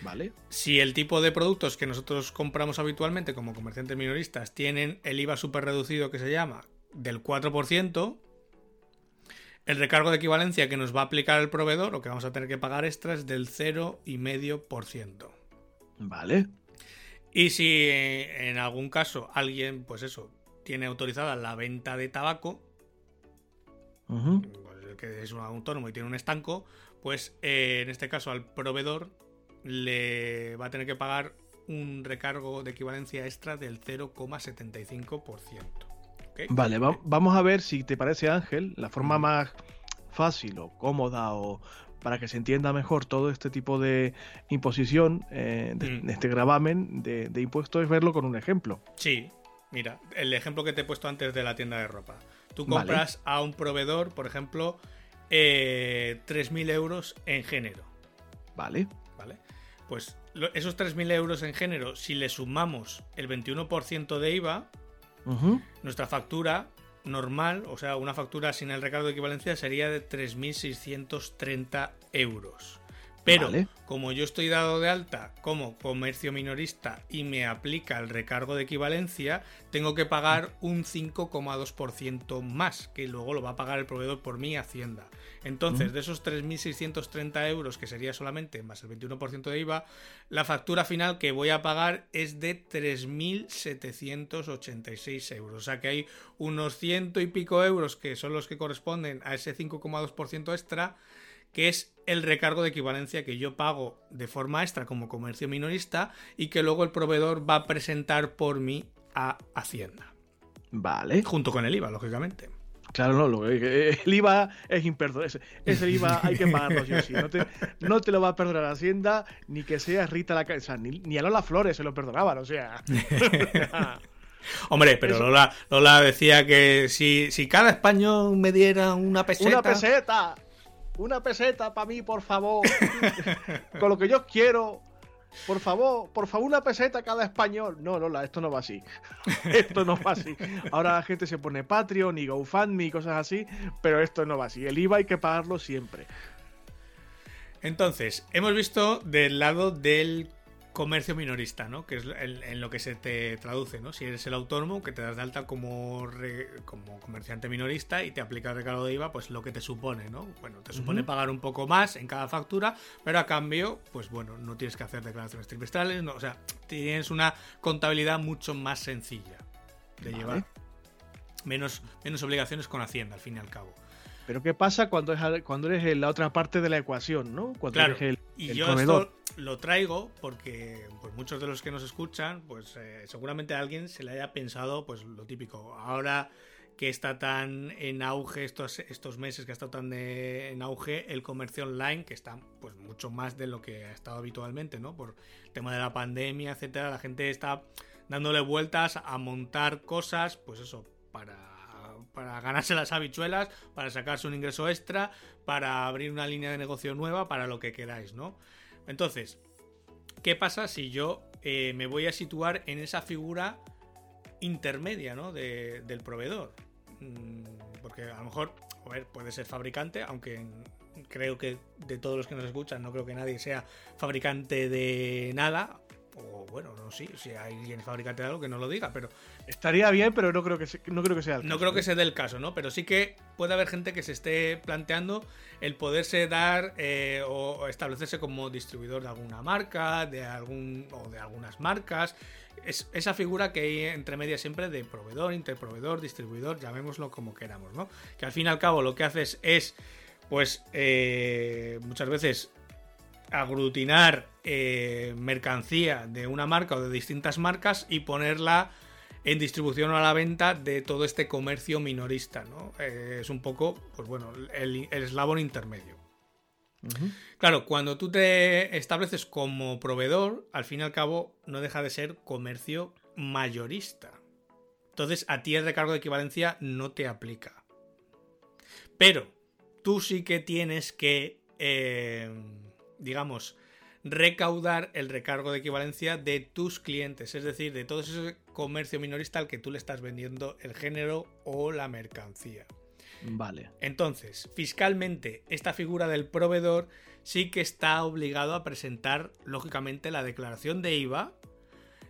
Vale. Si el tipo de productos que nosotros compramos habitualmente como comerciantes minoristas tienen el IVA súper reducido que se llama del 4%, el recargo de equivalencia que nos va a aplicar el proveedor o que vamos a tener que pagar extra es del 0,5%. Vale. Y si eh, en algún caso alguien, pues eso, tiene autorizada la venta de tabaco, pues el que es un autónomo y tiene un estanco, pues eh, en este caso al proveedor le va a tener que pagar un recargo de equivalencia extra del 0,75%. ¿ok? Vale, va- vamos a ver si te parece, Ángel, la forma más fácil o cómoda o para que se entienda mejor todo este tipo de imposición, eh, de, Mm. de este gravamen de, de impuestos, es verlo con un ejemplo. Sí, mira, el ejemplo que te he puesto antes de la tienda de ropa. Tú Vale. compras a un proveedor, por ejemplo, eh, 3.000 euros en género. Vale. Pues esos 3.000 euros en género, si le sumamos el 21% de IVA, nuestra factura normal, o sea, una factura sin el recargo de equivalencia sería de 3.630 euros. Pero Vale. como yo estoy dado de alta como comercio minorista y me aplica el recargo de equivalencia, tengo que pagar un 5,2% más, que luego lo va a pagar el proveedor por mi Hacienda. Entonces, de esos 3.630 euros, que sería solamente más el 21% de IVA, la factura final que voy a pagar es de 3.786 euros. O sea que hay unos ciento y pico euros que son los que corresponden a ese 5,2% extra, que es el recargo de equivalencia que yo pago de forma extra como comercio minorista y que luego el proveedor va a presentar por mí a Hacienda. Vale. Junto con el IVA, lógicamente. Claro, no, lo- eh, el IVA es imperdonable. Ese, ese IVA hay que pagarlo sí. No te, no te lo va a perdonar Hacienda, ni que sea Rita la o sea, ni, ni a Lola Flores se lo perdonaban, o sea. [LAUGHS] Hombre, pero. Lola, Lola decía que si, si cada español me diera una peseta... ¡Una peseta! ¡Una peseta para mí, por favor! [LAUGHS] Con lo que yo quiero. Por favor, por favor, una peseta cada español. No, Lola, esto no va así. [LAUGHS] esto no va así. Ahora la gente se pone Patreon y GoFundMe y cosas así, pero esto no va así. El IVA hay que pagarlo siempre. Entonces, hemos visto del lado del comercio minorista, ¿no? Que es el- en lo que se te traduce, ¿no? Si eres el autónomo que te das de alta como, re- como comerciante minorista y te aplica el recargo de IVA, pues lo que te supone, ¿no? Bueno, te supone pagar un poco más en cada factura, pero a cambio, pues bueno, no tienes que hacer declaraciones trimestrales, no, o sea, tienes una contabilidad mucho más sencilla de Vale. llevar. Menos, menos obligaciones con Hacienda, al fin y al cabo. Pero ¿qué pasa cuando, es, cuando eres en la otra parte de la ecuación, ¿no? Cuando Claro, eres el, y el yo esto lo traigo porque pues muchos de los que nos escuchan, pues eh, seguramente a alguien se le haya pensado pues lo típico. Ahora que está tan en auge estos, estos meses que ha estado tan de- en auge el comercio online, que está pues mucho más de lo que ha estado habitualmente, ¿no? Por el tema de la pandemia, etcétera, la gente está dándole vueltas a montar cosas, pues eso, para, para ganarse las habichuelas, para sacarse un ingreso extra, para abrir una línea de negocio nueva, para lo que queráis, ¿no? Entonces, ¿qué pasa si yo eh, me voy a situar en esa figura intermedia, ¿no? De- del proveedor. Mm, Porque a lo mejor, a ver, puede ser fabricante, aunque creo que de todos los que nos escuchan, no creo que nadie sea fabricante de nada. O bueno, no sé, si hay alguien fabricante de algo que no lo diga, pero Estaría bien, pero no creo que, se- no creo que sea el no caso, creo que ¿eh? sea del caso, ¿no? Pero sí que puede haber gente que se esté planteando el poderse dar eh, o o establecerse como distribuidor de alguna marca, de algún o de algunas marcas. Es esa figura que hay entre medias siempre de proveedor, interproveedor, distribuidor, llamémoslo como queramos, ¿no? Que al fin y al cabo lo que haces es, pues, eh, muchas veces aglutinar eh, mercancía de una marca o de distintas marcas y ponerla en distribución o a la venta de todo este comercio minorista, ¿no? Eh, es un poco, pues bueno, el, el eslabón intermedio. Claro, cuando tú te estableces como proveedor, al fin y al cabo no deja de ser comercio mayorista. Entonces a ti el recargo de equivalencia no te aplica. Pero tú sí que tienes que, eh, digamos, recaudar el recargo de equivalencia de tus clientes, es decir, de todo ese comercio minorista al que tú le estás vendiendo el género o la mercancía. Vale. Entonces, fiscalmente, esta figura del proveedor sí que está obligado a presentar, lógicamente, la declaración de IVA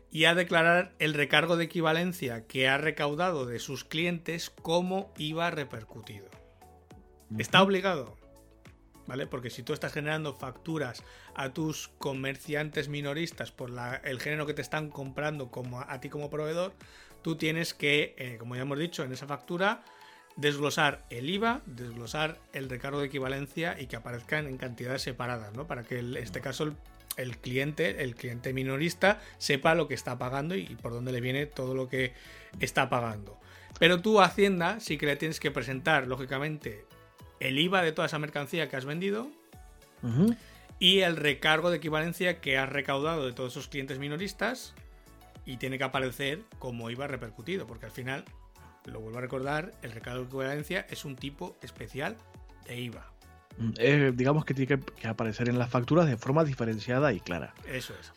y a declarar el recargo de equivalencia que ha recaudado de sus clientes como IVA repercutido. Está obligado. ¿Vale? Porque si tú estás generando facturas a tus comerciantes minoristas por el género que te están comprando como a, ti como proveedor, tú tienes que, eh, como ya hemos dicho, en esa factura desglosar el IVA, desglosar el recargo de equivalencia y que aparezcan en cantidades separadas, ¿no? Para que en este caso el, cliente, el cliente minorista, sepa lo que está pagando y, por dónde le viene todo lo que está pagando. Pero tú, Hacienda, sí que le tienes que presentar, lógicamente, el IVA de toda esa mercancía que has vendido y el recargo de equivalencia que has recaudado de todos esos clientes minoristas y tiene que aparecer como IVA repercutido, porque al final, lo vuelvo a recordar, el recargo de equivalencia es un tipo especial de IVA. Mm, eh, digamos que tiene que, aparecer en las facturas de forma diferenciada y clara. Eso es.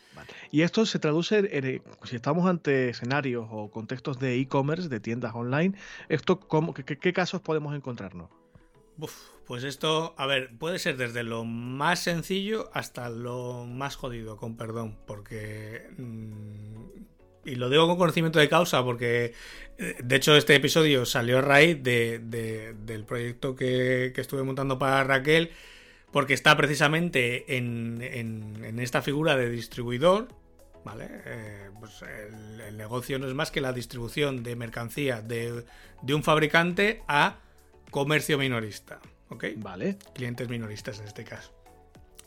Y esto se traduce en, si estamos ante escenarios o contextos de e-commerce, de tiendas online, esto cómo, qué casos podemos encontrarnos? Pues esto, a ver, puede ser desde lo más sencillo hasta lo más jodido, con perdón, porque... Mm, y lo digo con conocimiento de causa, porque eh, de hecho este episodio salió a raíz del proyecto que, estuve montando para Raquel, porque está precisamente en, esta figura de distribuidor, ¿vale? Eh, pues el, negocio no es más que la distribución de mercancía de un fabricante a comercio minorista. ¿Ok? Vale. Clientes minoristas en este caso.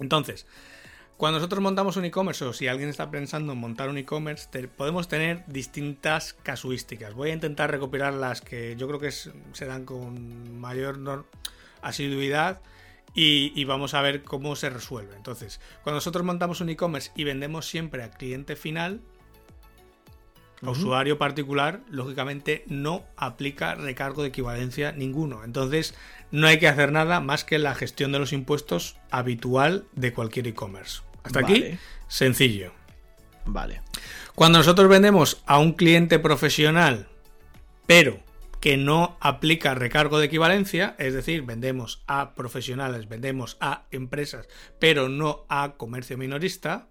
Entonces, cuando nosotros montamos un e-commerce o si alguien está pensando en montar un e-commerce, podemos tener distintas casuísticas. Voy a intentar recopilar las que yo creo que se dan con mayor asiduidad y, y, vamos a ver cómo se resuelve. Entonces, cuando nosotros montamos un e-commerce y vendemos siempre a cliente final, usuario particular, lógicamente no aplica recargo de equivalencia ninguno. Entonces, no hay que hacer nada más que la gestión de los impuestos habitual de cualquier e-commerce. Hasta aquí, sencillo. Vale. Cuando nosotros vendemos a un cliente profesional, pero que no aplica recargo de equivalencia, es decir, vendemos a profesionales, vendemos a empresas, pero no a comercio minorista,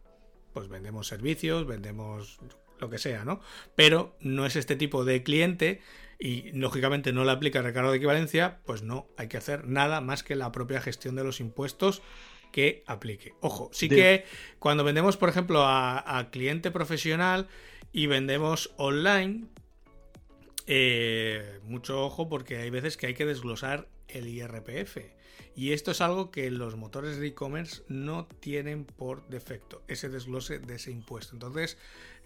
pues vendemos servicios, vendemos lo que sea, ¿no? Pero no es este tipo de cliente y lógicamente no le aplica recargo de equivalencia, pues no hay que hacer nada más que la propia gestión de los impuestos que aplique. Ojo, sí que cuando vendemos, por ejemplo, a, cliente profesional y vendemos online, eh, mucho ojo porque hay veces que hay que desglosar el IRPF. Y esto es algo que los motores de e-commerce no tienen por defecto, ese desglose de ese impuesto. Entonces,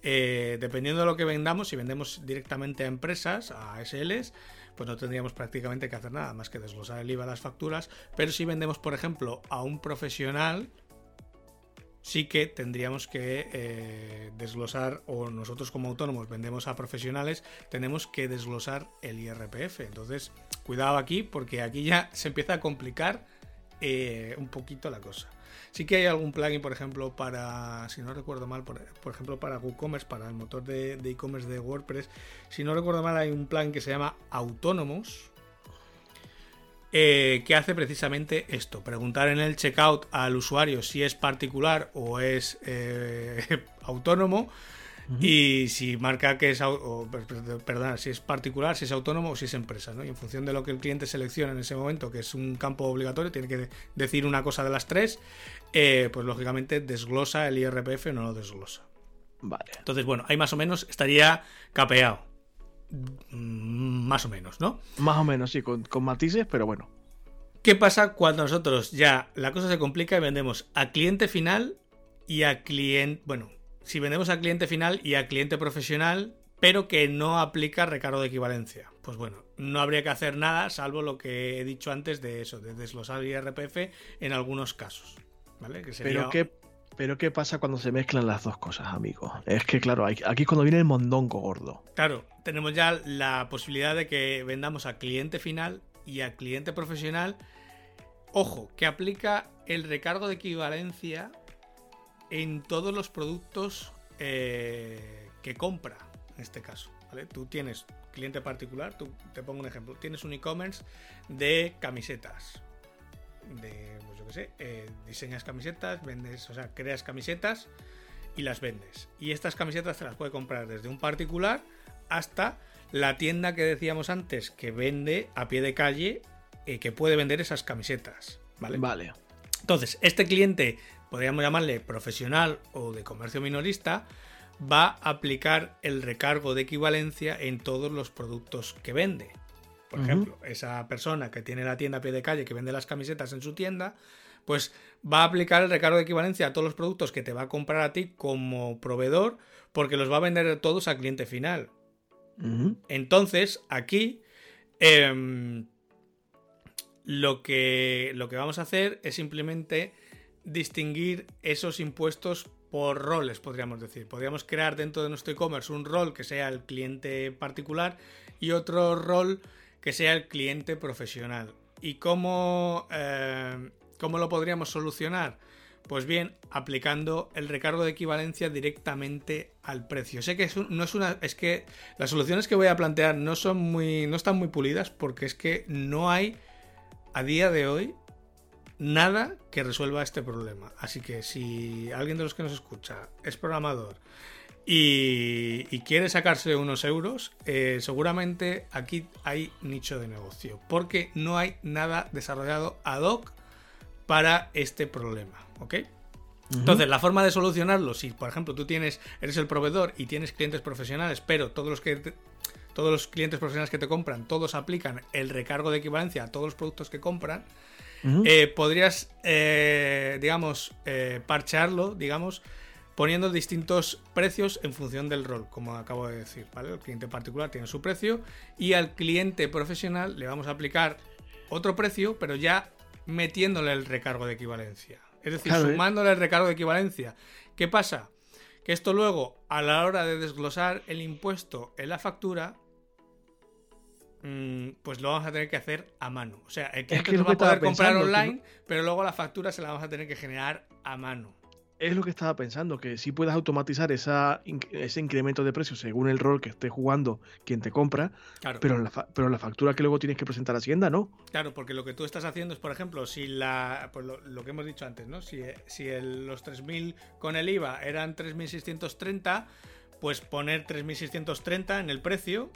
eh, dependiendo de lo que vendamos, si vendemos directamente a empresas, a SLs, pues no tendríamos prácticamente que hacer nada más que desglosar el IVA de las facturas. Pero si vendemos, por ejemplo, a un profesional, sí que tendríamos que eh, desglosar, o nosotros como autónomos vendemos a profesionales, tenemos que desglosar el IRPF. Entonces, cuidado aquí, porque aquí ya [LAUGHS] se empieza a complicar eh, un poquito la cosa. Sí que hay algún plugin, por ejemplo, para, si no recuerdo mal, por, ejemplo, para WooCommerce, para el motor de e-commerce de, WordPress. Si no recuerdo mal, hay un plugin que se llama Autonomous, eh, que hace precisamente esto, preguntar en el checkout al usuario si es particular o es eh, [LAUGHS] autónomo y si marca que es perdón, si es particular, si es autónomo o si es empresa, ¿no? Y en función de lo que el cliente selecciona en ese momento, que es un campo obligatorio, tiene que decir una cosa de las tres, eh, pues lógicamente desglosa el IRPF o no lo desglosa. Vale. Entonces, bueno, ahí más o menos estaría capeado. Mm, más o menos, ¿no? Más o menos, sí, con, con matices, pero bueno. ¿Qué pasa cuando nosotros ya la cosa se complica y vendemos a cliente final y a cliente, bueno, si vendemos al cliente final y al cliente profesional, pero que no aplica recargo de equivalencia. Pues bueno, no habría que hacer nada salvo lo que he dicho antes de eso, de desglosar IRPF en algunos casos. ¿Vale? pero, ¿qué, pero ¿qué pasa cuando se mezclan las dos cosas, amigo? Es que claro, aquí es cuando viene el mondongo gordo. Claro, tenemos ya la posibilidad de que vendamos a cliente final y a cliente profesional. Ojo, que aplica el recargo de equivalencia en todos los productos eh, que compra, en este caso. ¿vale? Tú tienes cliente particular, tú, te pongo un ejemplo, tienes un e-commerce de camisetas. De, pues yo qué sé, eh, diseñas camisetas, vendes, o sea, creas camisetas y las vendes. Y estas camisetas te las puede comprar desde un particular hasta la tienda que decíamos antes que vende a pie de calle y que puede vender esas camisetas. ¿vale? Vale. Entonces, este cliente, podríamos llamarle profesional o de comercio minorista, va a aplicar el recargo de equivalencia en todos los productos que vende. Por ejemplo, esa persona que tiene la tienda a pie de calle, que vende las camisetas en su tienda, pues va a aplicar el recargo de equivalencia a todos los productos que te va a comprar a ti como proveedor, porque los va a vender todos al cliente final. Entonces, aquí em, lo, que, lo que vamos a hacer es simplemente distinguir esos impuestos por roles, podríamos decir. Podríamos crear dentro de nuestro e-commerce un rol que sea el cliente particular y otro rol que sea el cliente profesional. ¿Y cómo, eh, cómo lo podríamos solucionar? Pues bien, aplicando el recargo de equivalencia directamente al precio. Sé que es no es una. Es que las soluciones que voy a plantear no son muy. no están muy pulidas. Porque es que no hay a día de hoy nada que resuelva este problema. Así que si alguien de los que nos escucha es programador y, y quiere sacarse unos euros, eh, seguramente aquí hay nicho de negocio. Porque no hay nada desarrollado ad hoc para este problema. ¿Ok? Entonces, la forma de solucionarlo, si por ejemplo tú tienes, eres el proveedor y tienes clientes profesionales, pero todos los que te- todos los clientes profesionales que te compran, todos aplican el recargo de equivalencia a todos los productos que compran, eh, podrías, eh, digamos, eh, parchearlo, digamos, poniendo distintos precios en función del rol, como acabo de decir, ¿vale? El cliente particular tiene su precio y al cliente profesional le vamos a aplicar otro precio, pero ya metiéndole el recargo de equivalencia. Es decir, ¿eh? sumándole el recargo de equivalencia. ¿Qué pasa? Que esto luego, a la hora de desglosar el impuesto en la factura, mm, pues lo vamos a tener que hacer a mano. O sea, el cliente es lo va a poder comprar pensando, que online, pero luego la factura se la vamos a tener que generar a mano. Es lo que estaba pensando, que si puedes automatizar esa, ese incremento de precios según el rol que esté jugando quien te compra, Claro, pero la, fa- pero la factura que luego tienes que presentar a Hacienda, ¿no? claro, porque lo que tú estás haciendo es, por ejemplo, si la. Pues lo, lo que hemos dicho antes, ¿no? Si, si el- los 3.000 con el IVA eran 3.630, pues poner 3.630 en el precio,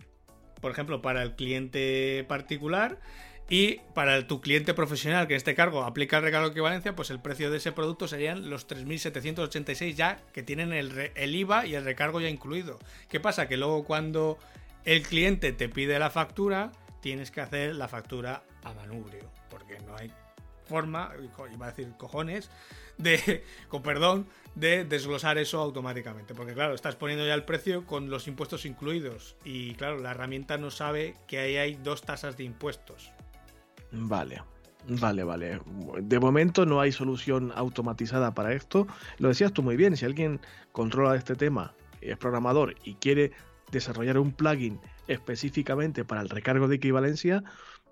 por ejemplo, para el cliente particular. Y para tu cliente profesional, que en este cargo aplica el recargo de equivalencia, pues el precio de ese producto serían los 3.786 ya que tienen el, el IVA y el recargo ya incluido. ¿Qué pasa? Que luego cuando el cliente te pide la factura, tienes que hacer la factura a manubrio, porque no hay forma, iba a decir cojones, de, [LAUGHS] con perdón, de desglosar eso automáticamente. Porque claro, estás poniendo ya el precio con los impuestos incluidos. Y claro, la herramienta no sabe que ahí hay dos tasas de impuestos. Vale, vale, vale. De momento no hay solución automatizada para esto. Lo decías tú muy bien, si alguien controla este tema, es programador y quiere desarrollar un plugin específicamente para el recargo de equivalencia,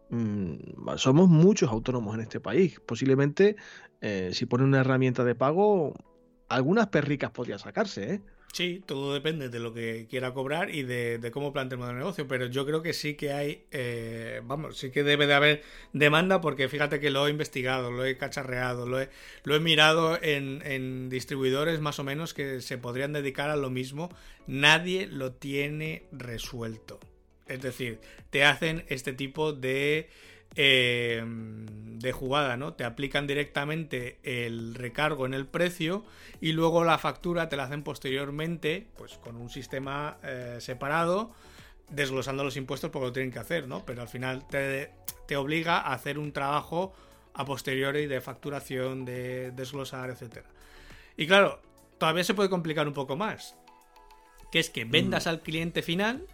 mm, somos muchos autónomos en este país. Posiblemente, eh, si pone una herramienta de pago, algunas perricas podría sacarse, ¿eh? Sí, todo depende de lo que quiera cobrar y de, cómo plantee el negocio, pero yo creo que sí que hay, eh, vamos, sí que debe de haber demanda porque fíjate que lo he investigado, lo he cacharreado, lo he, lo he mirado en distribuidores más o menos que se podrían dedicar a lo mismo, nadie lo tiene resuelto. Es decir, te hacen este tipo de, eh, de jugada, ¿no? Te aplican directamente el recargo en el precio y luego la factura te la hacen posteriormente, pues con un sistema eh, separado, desglosando los impuestos porque lo tienen que hacer, ¿no? Pero al final te, te obliga a hacer un trabajo a posteriori de facturación, de desglosar, etcétera. Y claro, todavía se puede complicar un poco más. Que es que vendas al cliente final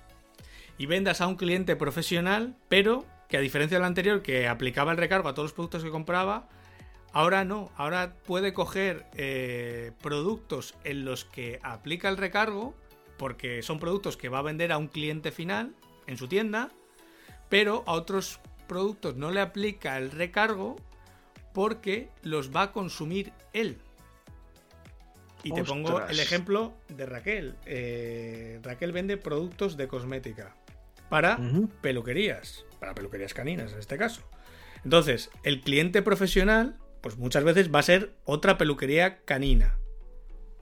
y vendas a un cliente profesional, pero que a diferencia del anterior, que aplicaba el recargo a todos los productos que compraba, ahora no. Ahora puede coger eh, productos en los que aplica el recargo, porque son productos que va a vender a un cliente final en su tienda, pero a otros productos no le aplica el recargo porque los va a consumir él. Y te pongo el ejemplo de Raquel. Eh, Raquel vende productos de cosmética para peluquerías, para peluquerías caninas en este caso. Entonces, el cliente profesional, pues muchas veces va a ser otra peluquería canina.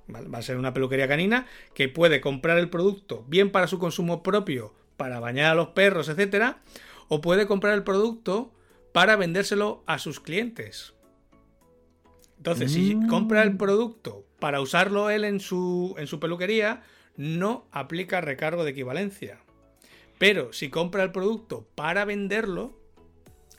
Va a ser una peluquería canina que puede comprar el producto bien para su consumo propio, para bañar a los perros, etcétera, o puede comprar el producto para vendérselo a sus clientes. Entonces, si mm. compra el producto para usarlo él en su, en su peluquería, no aplica recargo de equivalencia. Pero si compra el producto para venderlo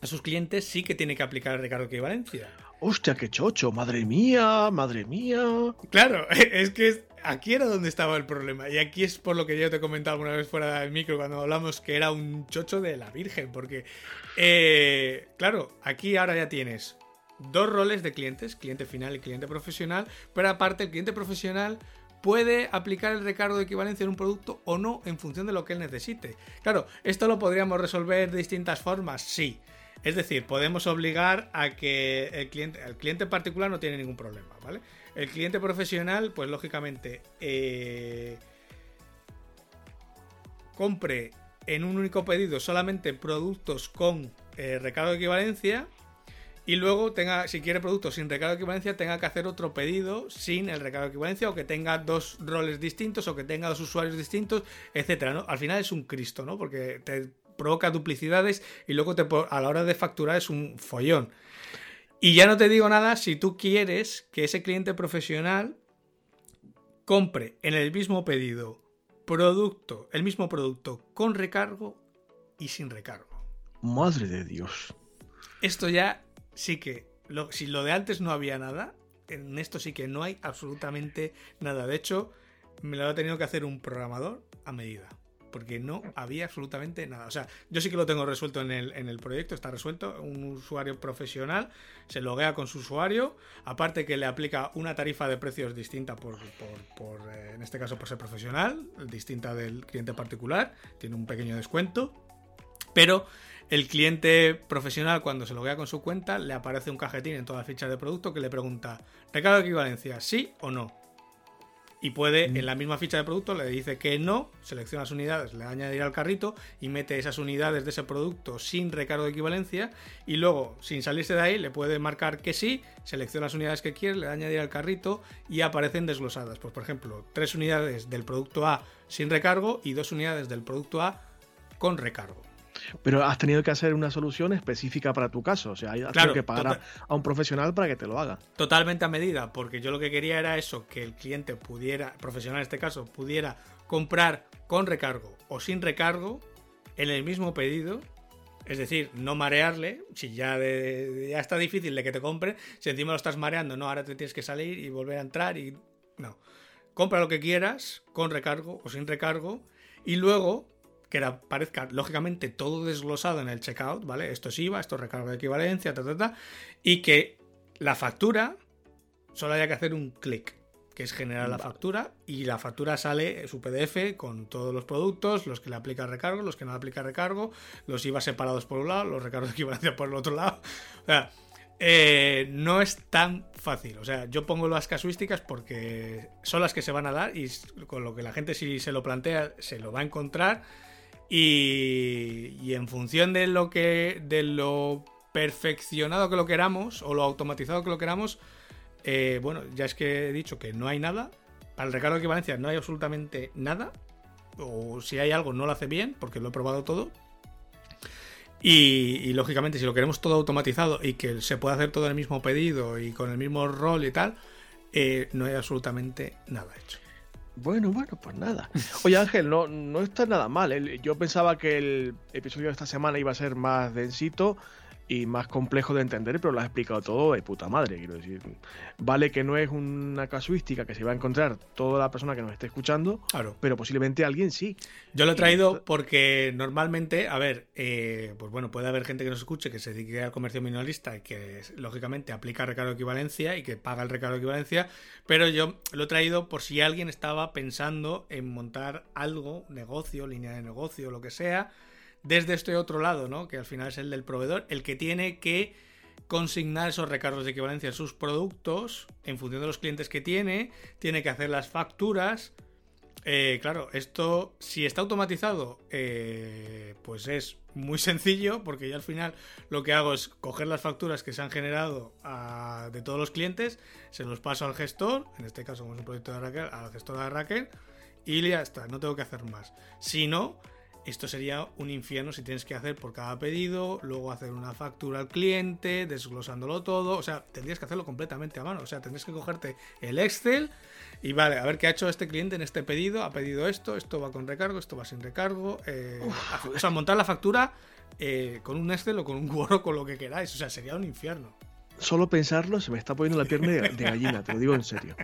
a sus clientes, sí que tiene que aplicar el recargo de equivalencia. Hostia, qué chocho, madre mía, madre mía. Claro, [LAUGHS] es que aquí era donde estaba el problema. Y aquí es por lo que yo te he comentado alguna vez fuera del micro cuando hablamos que era un chocho de la Virgen. Porque, eh, claro, aquí ahora ya tienes dos roles de clientes, cliente final y cliente profesional. Pero aparte, el cliente profesional puede aplicar el recargo de equivalencia en un producto o no en función de lo que él necesite. Claro, esto lo podríamos resolver de distintas formas, sí. Es decir, podemos obligar a que el cliente, el cliente particular no tiene ningún problema, ¿vale? El cliente profesional, pues lógicamente, eh, compre en un único pedido solamente productos con eh, recargo de equivalencia y luego tenga, si quiere productos sin recargo de equivalencia, tenga que hacer otro pedido sin el recargo de equivalencia o que tenga dos roles distintos o que tenga dos usuarios distintos, etcétera, ¿no? Al final es un Cristo, ¿no? Porque te provoca duplicidades y luego te, a la hora de facturar es un follón. Y ya no te digo nada si tú quieres que ese cliente profesional compre en el mismo pedido producto, el mismo producto con recargo y sin recargo. Madre de Dios. Esto ya sí que, si lo de antes no había nada, en esto sí que no hay absolutamente nada. De hecho, me lo ha tenido que hacer un programador a medida porque no había absolutamente nada. O sea, yo sí que lo tengo resuelto en el, en el proyecto, está resuelto. Un usuario profesional se loguea con su usuario, aparte que le aplica una tarifa de precios distinta por, por, eh, en este caso por ser profesional, distinta del cliente particular, tiene un pequeño descuento, pero el cliente profesional cuando se loguea con su cuenta le aparece un cajetín en todas las fichas de producto que le pregunta, ¿recargo de equivalencia? ¿Sí o no? y puede en la misma ficha de producto le dice que no, selecciona las unidades, le añadir al carrito y mete esas unidades de ese producto sin recargo de equivalencia y luego sin salirse de ahí le puede marcar que sí, selecciona las unidades que quiere, le da añadir al carrito y aparecen desglosadas. Pues por ejemplo, tres unidades del producto A sin recargo y dos unidades del producto A con recargo. Pero has tenido que hacer una solución específica para tu caso. O sea, has tenido que pagar a, un profesional para que te lo haga. Totalmente a medida, porque yo lo que quería era eso, que el cliente pudiera, profesional en este caso, pudiera comprar con recargo o sin recargo en el mismo pedido. Es decir, no marearle, si ya, ya está difícil de que te compre, si encima lo estás mareando, no, ahora te tienes que salir y volver a entrar y... No. Compra lo que quieras, con recargo o sin recargo, y luego que aparezca lógicamente todo desglosado en el checkout, ¿vale? Esto es IVA, esto es recargo de equivalencia, ta, ta, ta, y que la factura solo haya que hacer un clic, que es generar la factura, y la factura sale su PDF con todos los productos, los que le aplica recargo, los que no le aplica recargo, los IVA separados por un lado, los recargos de equivalencia por el otro lado. O sea, eh, no es tan fácil. O sea, yo pongo las casuísticas porque son las que se van a dar y con lo que la gente si se lo plantea se lo va a encontrar y, en función de lo que. de lo perfeccionado que lo queramos, o lo automatizado que lo queramos, eh, bueno, ya es que he dicho que no hay nada. Para el recargo de equivalencia no hay absolutamente nada. O si hay algo, no lo hace bien, porque lo he probado todo. Y, lógicamente, si lo queremos todo automatizado y que se pueda hacer todo en el mismo pedido y con el mismo rol y tal, eh, no hay absolutamente nada hecho. Bueno, bueno, pues nada. Oye Ángel, no, no está nada mal. ¿eh? Yo pensaba que el episodio de esta semana iba a ser más densito y más complejo de entender, pero lo has explicado todo de puta madre, quiero decir. Vale que no es una casuística que se va a encontrar toda la persona que nos esté escuchando, claro. pero posiblemente alguien sí. Yo lo he traído porque normalmente, a ver, eh, pues bueno, puede haber gente que nos escuche que se dedique al comercio minorista y que lógicamente aplica recargo de equivalencia y que paga el recargo de equivalencia, pero yo lo he traído por si alguien estaba pensando en montar algo, negocio, línea de negocio, lo que sea, desde este otro lado, ¿no? Que al final es el del proveedor, el que tiene que consignar esos recargos de equivalencia en sus productos en función de los clientes que tiene, tiene que hacer las facturas. Eh, claro, esto si está automatizado, eh, pues es muy [LAUGHS] sencillo porque yo al final lo que hago es coger las facturas que se han generado de todos los clientes, se los paso al gestor, en este caso como es un proyecto de Raquel, al gestor de Raquel y ya está, no tengo que hacer más. Si no, esto sería un infierno si tienes que hacer por cada pedido, luego hacer una factura al cliente, desglosándolo todo. O sea, tendrías que hacerlo completamente a mano. O sea, tendrías que cogerte el Excel y vale, a ver qué ha hecho este cliente en este pedido. Ha pedido esto, esto va con recargo, esto va sin recargo. Eh, o sea, montar la factura eh, con un Excel o con un Word o con lo que queráis. O sea, sería un infierno. Solo pensarlo se me está poniendo la pierna de gallina, te lo digo en serio.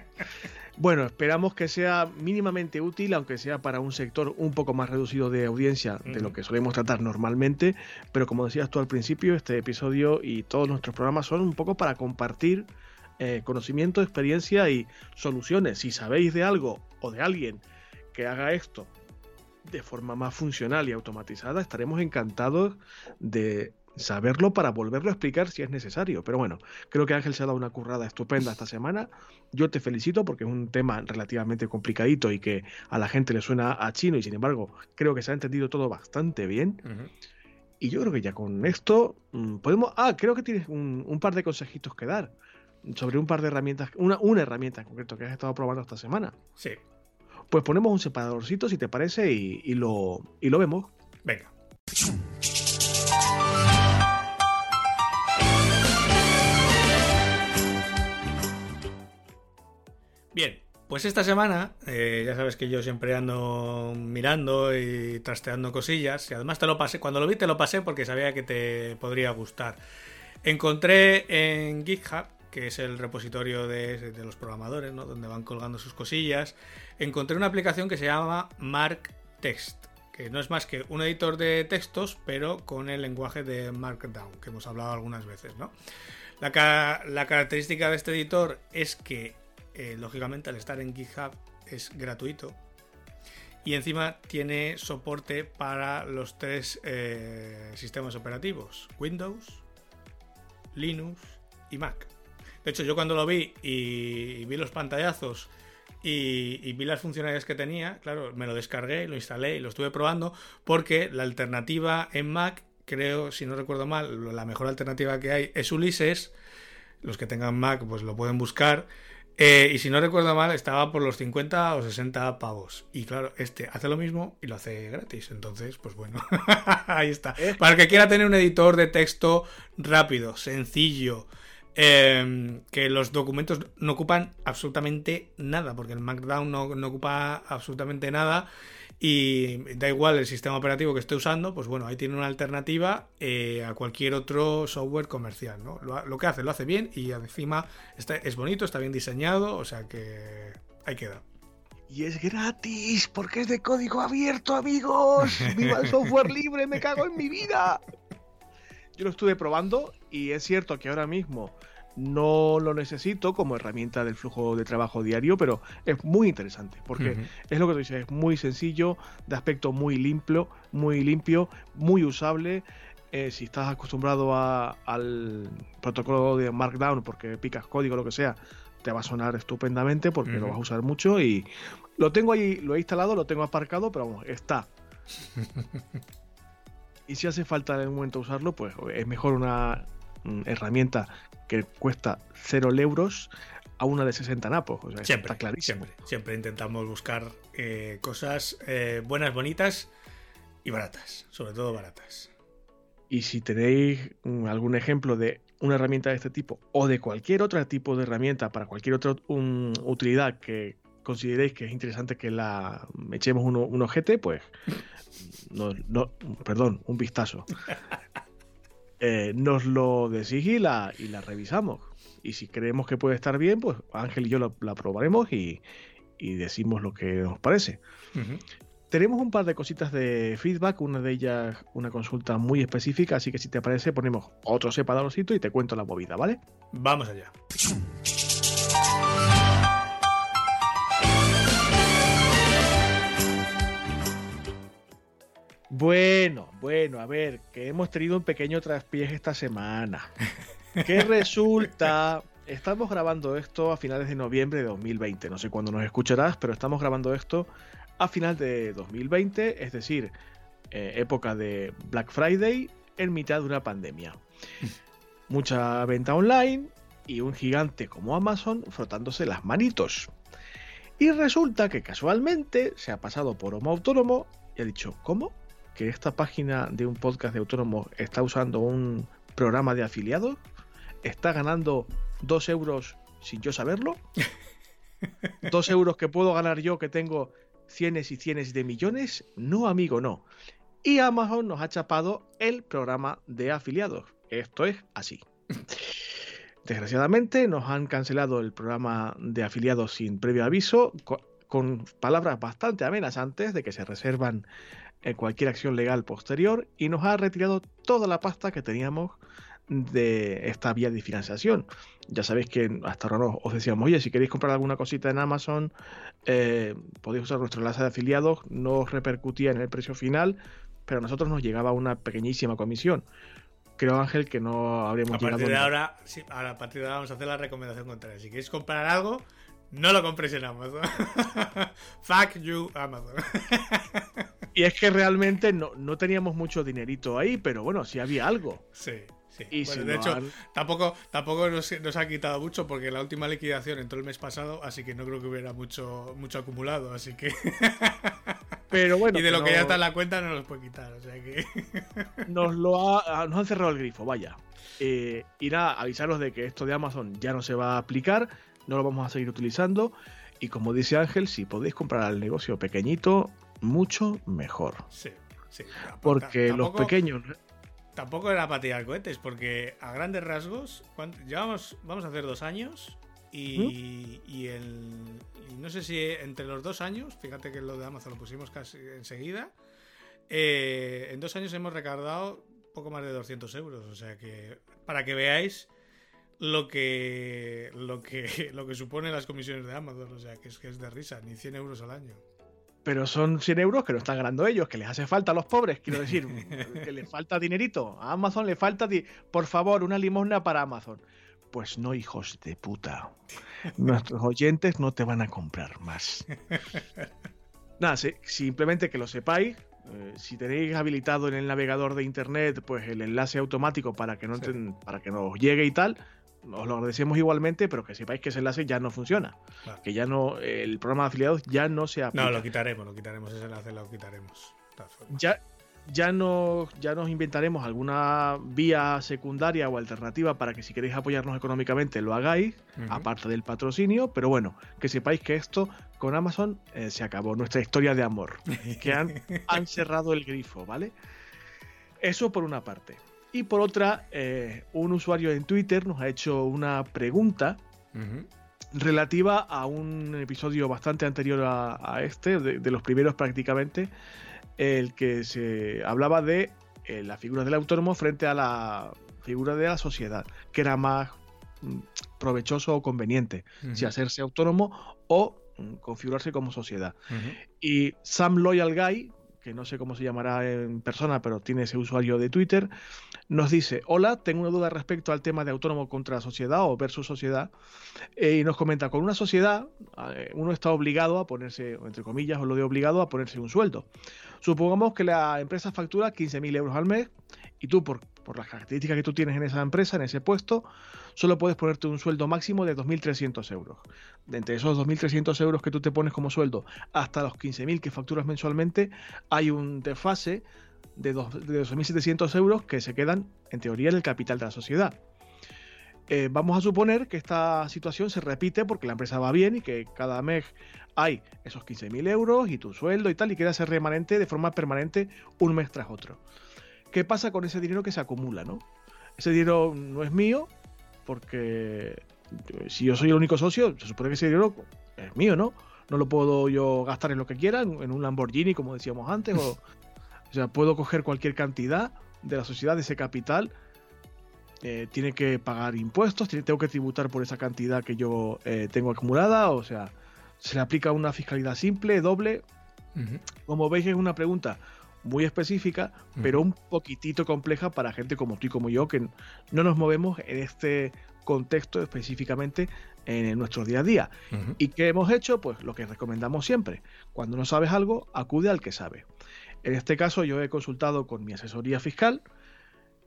Bueno, esperamos que sea mínimamente útil, aunque sea para un sector un poco más reducido de audiencia de lo que solemos tratar normalmente, pero como decías tú al principio, este episodio y todos nuestros programas son un poco para compartir eh, conocimiento, experiencia y soluciones. Si sabéis de algo o de alguien que haga esto de forma más funcional y automatizada, estaremos encantados de saberlo para volverlo a explicar si es necesario. Pero bueno, creo que Ángel se ha dado una currada estupenda esta semana. Yo te felicito porque es un tema relativamente complicadito y que a la gente le suena a chino y sin embargo creo que se ha entendido todo bastante bien. Y yo creo que ya con esto mm, podemos... Ah, creo que tienes un, par de consejitos que dar sobre un par de herramientas, una, una herramienta en concreto que has estado probando esta semana. Sí. Pues ponemos un separadorcito si te parece y, lo, y lo vemos. Venga. Bien, pues esta semana, eh, ya sabes que yo siempre ando mirando y trasteando cosillas, y además te lo pasé, cuando lo vi te lo pasé porque sabía que te podría gustar. Encontré en GitHub, que es el repositorio de, los programadores, ¿no? donde van colgando sus cosillas, encontré una aplicación que se llama Mark Text, que no es más que un editor de textos, pero con el lenguaje de Markdown, que hemos hablado algunas veces, ¿no? La característica de este editor es que eh, lógicamente al estar en GitHub es gratuito. Y encima tiene soporte para los tres eh, sistemas operativos, Windows, Linux y Mac. De hecho, yo cuando lo vi y, vi los pantallazos y, y, vi las funcionalidades que tenía, claro, me lo descargué, lo instalé y lo estuve probando porque la alternativa en Mac, creo, si no recuerdo mal, la mejor alternativa que hay es Ulises. Los que tengan Mac pues lo pueden buscar eh, y si no recuerdo mal, estaba por los 50 o 60 pavos. Y claro, este hace lo mismo y lo hace gratis. Entonces, pues bueno, [LAUGHS] ahí está. Eh. Para el que quiera tener un editor de texto rápido, sencillo, em, que los documentos no ocupan absolutamente nada, porque el Markdown no, no ocupa absolutamente nada y da igual el sistema operativo que esté usando, pues bueno, ahí tiene una alternativa eh, a cualquier otro software comercial, ¿no? Lo, que hace, lo hace bien y encima está, es bonito, está bien diseñado, o sea que ahí queda. Y es gratis, porque es de código abierto, amigos. ¡Viva el software libre! ¡Me cago en mi vida! [LAUGHS] Yo lo estuve probando y es cierto que ahora mismo no lo necesito como herramienta del flujo de trabajo diario, pero es muy interesante porque es lo que tú dices, es muy sencillo, de aspecto muy limpio, muy limpio, muy usable. Eh, si estás acostumbrado al protocolo de Markdown porque picas código o lo que sea, te va a sonar estupendamente porque lo vas a usar mucho y lo tengo ahí, lo he instalado, lo tengo aparcado, pero vamos, está. [LAUGHS] y si hace falta en algún momento usarlo, pues es mejor una herramienta que cuesta 0 euros a una de 60 napos. siempre, está clarísimo. Siempre, intentamos buscar eh, cosas eh, buenas, bonitas y baratas, sobre todo baratas. Y si tenéis mm, algún ejemplo de una herramienta de este tipo o de cualquier otro tipo de herramienta para cualquier otra utilidad que consideréis que es interesante que la echemos un, un ojete, pues [LAUGHS] no, perdón, un vistazo. [LAUGHS] Eh, nos lo decís y la, y la revisamos. Y si creemos que puede estar bien, pues Ángel y yo la, probaremos y, decimos lo que nos parece. Tenemos un par de cositas de feedback, una de ellas una consulta muy específica, así que si te parece ponemos otro separadorcito y te cuento la movida, ¿vale? Vamos allá. Bueno, bueno, a ver, que hemos tenido un pequeño traspiés esta semana. [LAUGHS] Que resulta, estamos grabando esto a finales de noviembre de 2020. No sé cuándo nos escucharás, pero estamos grabando esto a final de 2020, es decir, eh, época de Black Friday en mitad de una pandemia. [LAUGHS] Mucha venta online y un gigante como Amazon frotándose las manitos. Y resulta que casualmente se ha pasado por Homo Autónomo y ha dicho, ¿cómo? ¿Que esta página de un podcast de autónomos está usando un programa de afiliados? ¿Está ganando 2 euros sin yo saberlo? [LAUGHS] ¿2 euros que puedo ganar yo que tengo cienes y cienes de millones? No, amigo, no. Y Amazon nos ha chapado el programa de afiliados. Esto es así. [LAUGHS] Desgraciadamente nos han cancelado el programa de afiliados sin previo aviso, con, palabras bastante amenazantes de que se reservan en cualquier acción legal posterior y nos ha retirado toda la pasta que teníamos de esta vía de financiación. Ya sabéis que hasta ahora os decíamos, oye, si queréis comprar alguna cosita en Amazon, eh, podéis usar nuestro enlace de afiliados, no os repercutía en el precio final, pero a nosotros nos llegaba una pequeñísima comisión creo, Ángel, que no habríamos a partir De ahora, sí, ahora, a partir de ahora vamos a hacer la recomendación contraria. Si queréis comprar algo, no lo compréis en Amazon. [LAUGHS] Fuck you, Amazon. [LAUGHS] y es que realmente no, no, teníamos mucho dinerito ahí, pero bueno, sí había algo. Sí. Sí. Y de hecho, tampoco, tampoco nos, nos, ha quitado mucho porque la última liquidación entró el mes pasado, así que no creo que hubiera mucho, mucho acumulado, así que... [LAUGHS] Pero bueno. Y de lo que ya está en la cuenta no los puede quitar, o sea que. [LAUGHS] nos lo ha, nos han cerrado el grifo, vaya. Eh, y nada, avisaros de que esto de Amazon ya no se va a aplicar, no lo vamos a seguir utilizando. Y como dice Ángel, si podéis comprar al negocio pequeñito, mucho mejor. Sí, sí. Porque los pequeños. Tampoco era para tirar cohetes, porque a grandes rasgos, llevamos, vamos a hacer dos años y, el, no sé si entre los dos años, fíjate que lo de Amazon lo pusimos casi enseguida, eh, en dos años hemos recaudado poco más de 200 euros. O sea que, para que veáis lo que, lo que, [LAUGHS] lo que supone las comisiones de Amazon. O sea que es, que es de risa, ni 100 euros al año. Pero son 100 euros que no están ganando ellos, que les hace falta a los pobres, quiero decir, [LAUGHS] que les falta dinerito. A Amazon le falta, por favor, una limosna para Amazon. Pues no, hijos de puta. Nuestros oyentes no te van a comprar más. [LAUGHS] Nada, simplemente que lo sepáis. Eh, si tenéis habilitado en el navegador de internet, pues el enlace automático para que no para que nos llegue y tal, os lo agradecemos igualmente, pero que sepáis que ese enlace ya no funciona. Que ya no, el programa de afiliados ya no se aplica. No, lo quitaremos, lo quitaremos, ese enlace lo quitaremos. Ya, ya, no, ya nos inventaremos alguna vía secundaria o alternativa para que si queréis apoyarnos económicamente lo hagáis, aparte del patrocinio, pero bueno, que sepáis que esto con Amazon eh, se acabó, nuestra historia de amor, que han, [LAUGHS] han, cerrado el grifo, ¿vale? Eso por una parte. Y por otra, eh, un usuario en Twitter nos ha hecho una pregunta. relativa a un episodio bastante anterior a, este, de, los primeros prácticamente, el que se hablaba de eh, la figura del autónomo frente a la figura de la sociedad, que era más mm, provechoso o conveniente, si hacerse autónomo o mm, configurarse como sociedad. Y Sam Loyal Guy, que no sé cómo se llamará en persona, pero tiene ese usuario de Twitter, nos dice, hola, tengo una duda respecto al tema de autónomo contra sociedad o versus sociedad, eh, y nos comenta, con una sociedad eh, uno está obligado a ponerse, entre comillas, o lo de obligado a ponerse un sueldo. Supongamos que la empresa factura 15.000 euros al mes y tú, por, por las características que tú tienes en esa empresa, en ese puesto, solo puedes ponerte un sueldo máximo de 2.300 euros. De entre esos 2.300 euros que tú te pones como sueldo hasta los 15.000 que facturas mensualmente, hay un desfase de, 2.700 euros que se quedan, en teoría, en el capital de la sociedad. Eh, vamos a suponer que esta situación se repite porque la empresa va bien y que cada mes hay esos 15.000 euros y tu sueldo y tal, y queda ese remanente de forma permanente un mes tras otro. ¿Qué pasa con ese dinero que se acumula, no? Ese dinero no es mío, porque eh, si yo soy el único socio, se supone que ese dinero es mío, ¿no? No lo puedo yo gastar en lo que quiera, en un Lamborghini, como decíamos antes, o, [LAUGHS] o sea, puedo coger cualquier cantidad de la sociedad, de ese capital, eh, tiene que pagar impuestos, tiene, tengo que tributar por esa cantidad que yo eh, tengo acumulada, o sea, se le aplica una fiscalidad simple, doble. Como veis es una pregunta muy específica, pero un poquitito compleja para gente como tú y como yo, que no nos movemos en este contexto específicamente en nuestro día a día. ¿Y qué hemos hecho? Pues lo que recomendamos siempre. Cuando no sabes algo, acude al que sabe. En este caso yo he consultado con mi asesoría fiscal,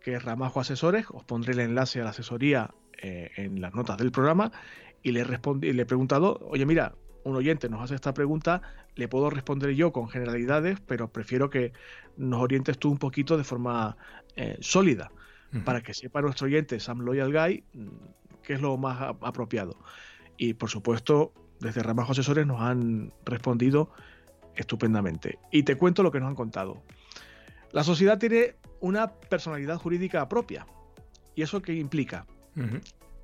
que es Ramajo Asesores, os pondré el enlace a la asesoría eh, en las notas del programa, y le, respondí, le he preguntado, oye mira, un oyente nos hace esta pregunta, le puedo responder yo con generalidades, pero prefiero que nos orientes tú un poquito de forma eh, sólida, para que sepa nuestro oyente Sam Loyal Guy mm, qué es lo más apropiado. Y por supuesto, desde Ramajo Asesores nos han respondido estupendamente. Y te cuento lo que nos han contado. La sociedad tiene una personalidad jurídica propia. ¿Y eso qué implica?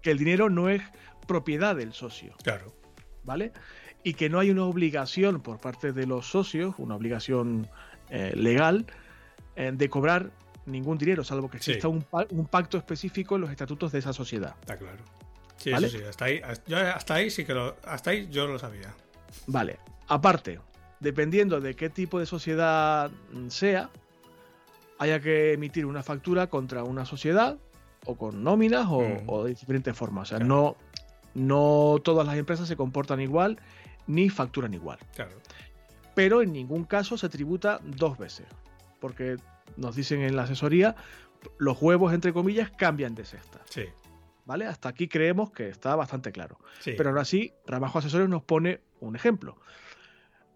Que el dinero no es propiedad del socio. Claro. ¿Vale? Y que no hay una obligación por parte de los socios, una obligación eh, legal, eh, de cobrar ningún dinero, salvo que exista un, pacto específico en los estatutos de esa sociedad. Está claro. Sí, eso sí, hasta ahí, hasta ahí sí que lo, hasta ahí yo lo sabía. Vale. Aparte, dependiendo de qué tipo de sociedad sea, haya que emitir una factura contra una sociedad o con nóminas o, de diferentes formas. O sea, no, no todas las empresas se comportan igual ni facturan igual. Claro. Pero en ningún caso se tributa dos veces. Porque nos dicen en la asesoría, los huevos, entre comillas, cambian de cesta. Sí. ¿Vale? Hasta aquí creemos que está bastante claro. Pero ahora sí, Trabajo Asesores nos pone un ejemplo.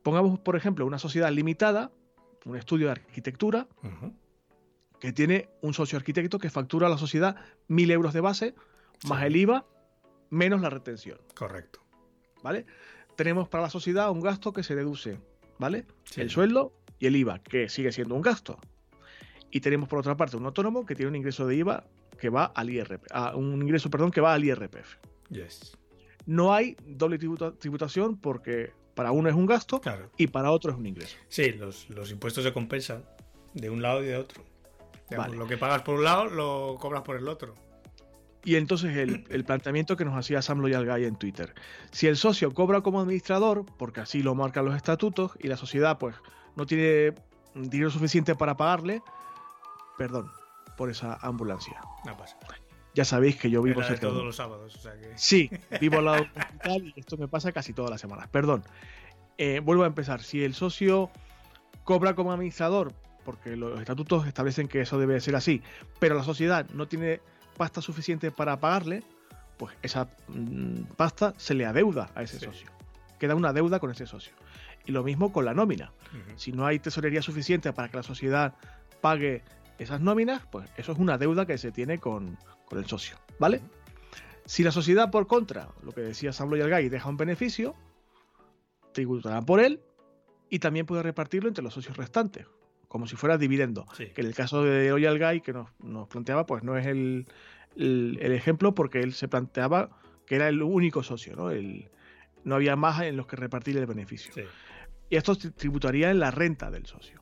Pongamos, por ejemplo, una sociedad limitada, un estudio de arquitectura, que tiene un socio arquitecto que factura a la sociedad mil euros de base, más el IVA, menos la retención. Correcto. ¿Vale? Tenemos para la sociedad un gasto que se deduce, ¿vale? El sueldo y el IVA, que sigue siendo un gasto. Y tenemos por otra parte un autónomo que tiene un ingreso de IVA que va al IRP, un ingreso, perdón, que va al IRPF. Yes. No hay doble tributación porque para uno es un gasto y para otro es un ingreso. Sí, los, impuestos se compensan de un lado y de otro. Lo que pagas por un lado lo cobras por el otro. Y entonces el, el, planteamiento que nos hacía Sam Loyal Guy en Twitter. Si el socio cobra como administrador, porque así lo marcan los estatutos, y la sociedad pues no tiene dinero suficiente para pagarle, perdón por esa ambulancia. No pasa. Ya sabéis que yo vivo cerca todos los sábados. O sea que... Sí, [LAUGHS] vivo al lado del hospital y esto me pasa casi todas las semanas. Perdón. Eh, vuelvo a empezar. Si el socio cobra como administrador, porque los estatutos establecen que eso debe ser así, pero la sociedad no tiene pasta suficiente para pagarle, pues esa mm, pasta se le adeuda a ese socio. Queda una deuda con ese socio. Y lo mismo con la nómina. Si no hay tesorería suficiente para que la sociedad pague esas nóminas, pues eso es una deuda que se tiene con, el socio, ¿vale? Si la sociedad, por contra, lo que decía Sam Gay, deja un beneficio, tributará por él y también puede repartirlo entre los socios restantes, como si fuera dividendo. Que en el caso de Loyal Guy, que nos, planteaba, pues no es el, ejemplo porque él se planteaba que era el único socio, ¿no? El, no había más en los que repartir el beneficio. Y esto tributaría en la renta del socio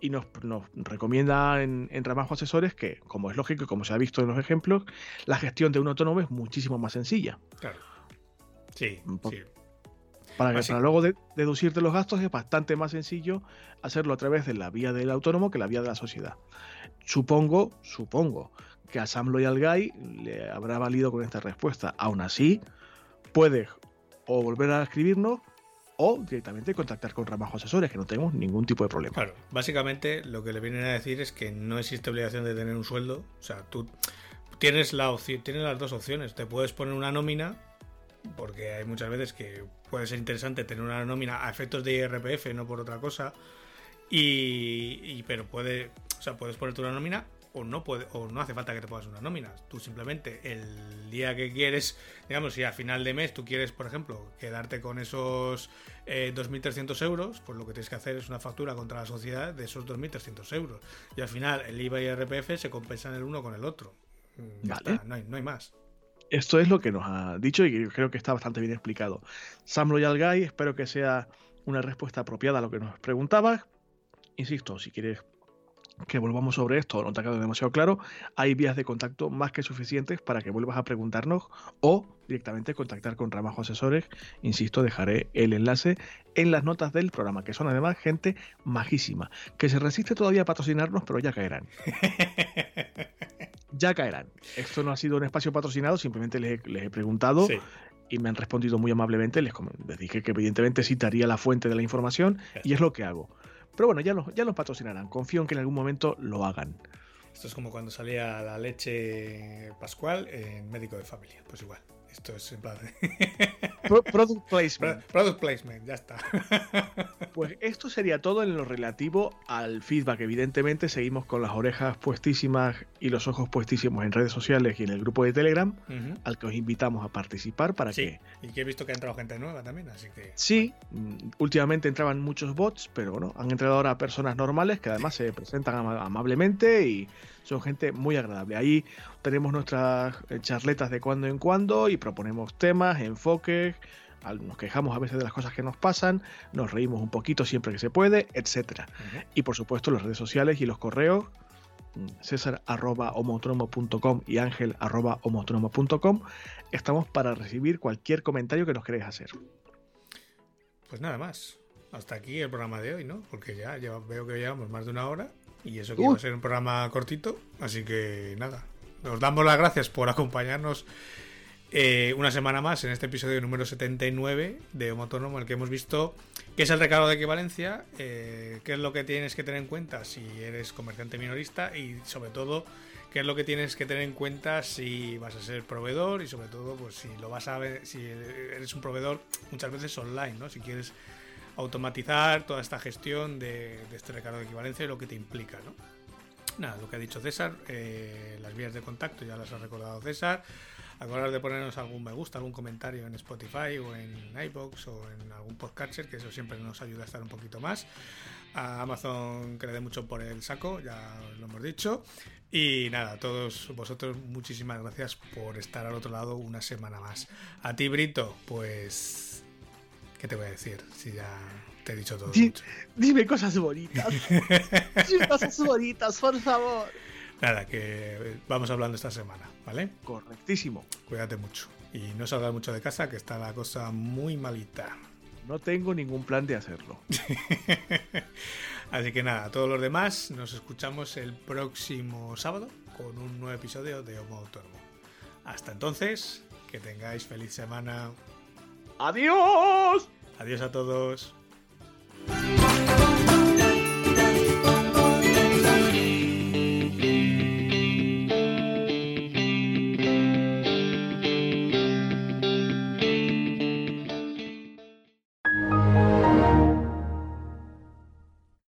y nos, recomienda en, en, Ramajo Asesores que, como es lógico y como se ha visto en los ejemplos, la gestión de un autónomo es muchísimo más sencilla. Claro. Sí, sí. Para, que, luego deducirte los gastos es bastante más sencillo hacerlo a través de la vía del autónomo que la vía de la sociedad. Supongo, supongo que a Sam Loyal Guy le habrá valido con esta respuesta. Aún así, puedes o volver a escribirnos o directamente contactar con Ramajo Asesores, que no tenemos ningún tipo de problema. Claro, básicamente lo que le vienen a decir es que no existe obligación de tener un sueldo. O sea, tú tienes, la opción, tienes las dos opciones. Te puedes poner una nómina, porque hay muchas veces que puede ser interesante tener una nómina a efectos de IRPF, no por otra cosa. Y, y pero puede, o sea, puedes ponerte una nómina o no puede, o no hace falta que te pongas una nómina. Tú simplemente el día que quieres, digamos, si a final de mes tú quieres, por ejemplo, quedarte con esos 2.300 eh, euros, pues lo que tienes que hacer es una factura contra la sociedad de esos 2.300 euros. Y al final el IVA y el RPF se compensan el uno con el otro. Mm, no, hay, no hay más. Esto es lo que nos ha dicho y creo que está bastante bien explicado. Sam Loyal Guy, espero que sea una respuesta apropiada a lo que nos preguntabas. Insisto, si quieres que volvamos sobre esto o no te ha quedado demasiado claro, hay vías de contacto más que suficientes para que vuelvas a preguntarnos o directamente contactar con Ramajo Asesores. Insisto, dejaré el enlace en las notas del programa, que son además gente majísima, que se resiste todavía a patrocinarnos, pero ya caerán. [LAUGHS] ya caerán. Esto no ha sido un espacio patrocinado, simplemente les he, preguntado. Y me han respondido muy amablemente. Les, les, dije que evidentemente citaría la fuente de la información y es lo que hago. Pero bueno, ya los, ya los patrocinarán. Confío en que en algún momento lo hagan. Esto es como cuando salía la leche pascual en médico de familia. Pues igual. Esto es en plan. product placement. product placement, ya está. [LAUGHS] pues esto sería todo en lo relativo al feedback. Evidentemente, seguimos con las orejas puestísimas y los ojos puestísimos en redes sociales y en el grupo de Telegram, al que os invitamos a participar para sí, Y que he visto que ha entrado gente nueva también, así que. Sí, mm, últimamente entraban muchos bots, pero bueno, han entrado ahora personas normales que además se presentan amablemente y son gente muy agradable. Ahí tenemos nuestras eh, charletas de cuando en cuando y proponemos temas, enfoques, nos quejamos a veces de las cosas que nos pasan, nos reímos un poquito siempre que se puede, etc. Y por supuesto las redes sociales y los correos, mm, césar arroba y ángel arroba estamos para recibir cualquier comentario que nos queréis hacer. Pues nada más. Hasta aquí el programa de hoy, ¿no? Porque ya, ya veo que llevamos más de una hora y eso que iba a ser un programa cortito, así que nada. Nos damos las gracias por acompañarnos eh, una semana más en este episodio número 79 de Homo Autónomo, en el que hemos visto qué es el recado de equivalencia, eh, qué es lo que tienes que tener en cuenta si eres comerciante minorista y sobre todo qué es lo que tienes que tener en cuenta si vas a ser proveedor y sobre todo pues si lo vas a ver, si eres un proveedor muchas veces online, ¿no? Si quieres automatizar toda esta gestión de, este recado de equivalencia y lo que te implica, ¿no? Nada, lo que ha dicho César, eh, las vías de contacto ya las ha recordado César. Acordar de ponernos algún me gusta, algún comentario en Spotify o en iBox o en algún podcatcher, que eso siempre nos ayuda a estar un poquito más. A Amazon que le dé mucho por el saco, ya lo hemos dicho. Y nada, a todos vosotros muchísimas gracias por estar al otro lado una semana más. A ti, Brito, pues... ¿Qué te voy a decir? Si ya te he dicho todo. dime cosas bonitas. [LAUGHS] dime cosas bonitas, por favor. Nada, que vamos hablando esta semana, ¿vale? Correctísimo. Cuídate mucho. Y no salgas mucho de casa, que está la cosa muy malita. No tengo ningún plan de hacerlo. [LAUGHS] Así que nada, a todos los demás, nos escuchamos el próximo sábado con un nuevo episodio de Homo Autónomo. Hasta entonces, que tengáis feliz semana. ¡Adiós! Adiós a todos.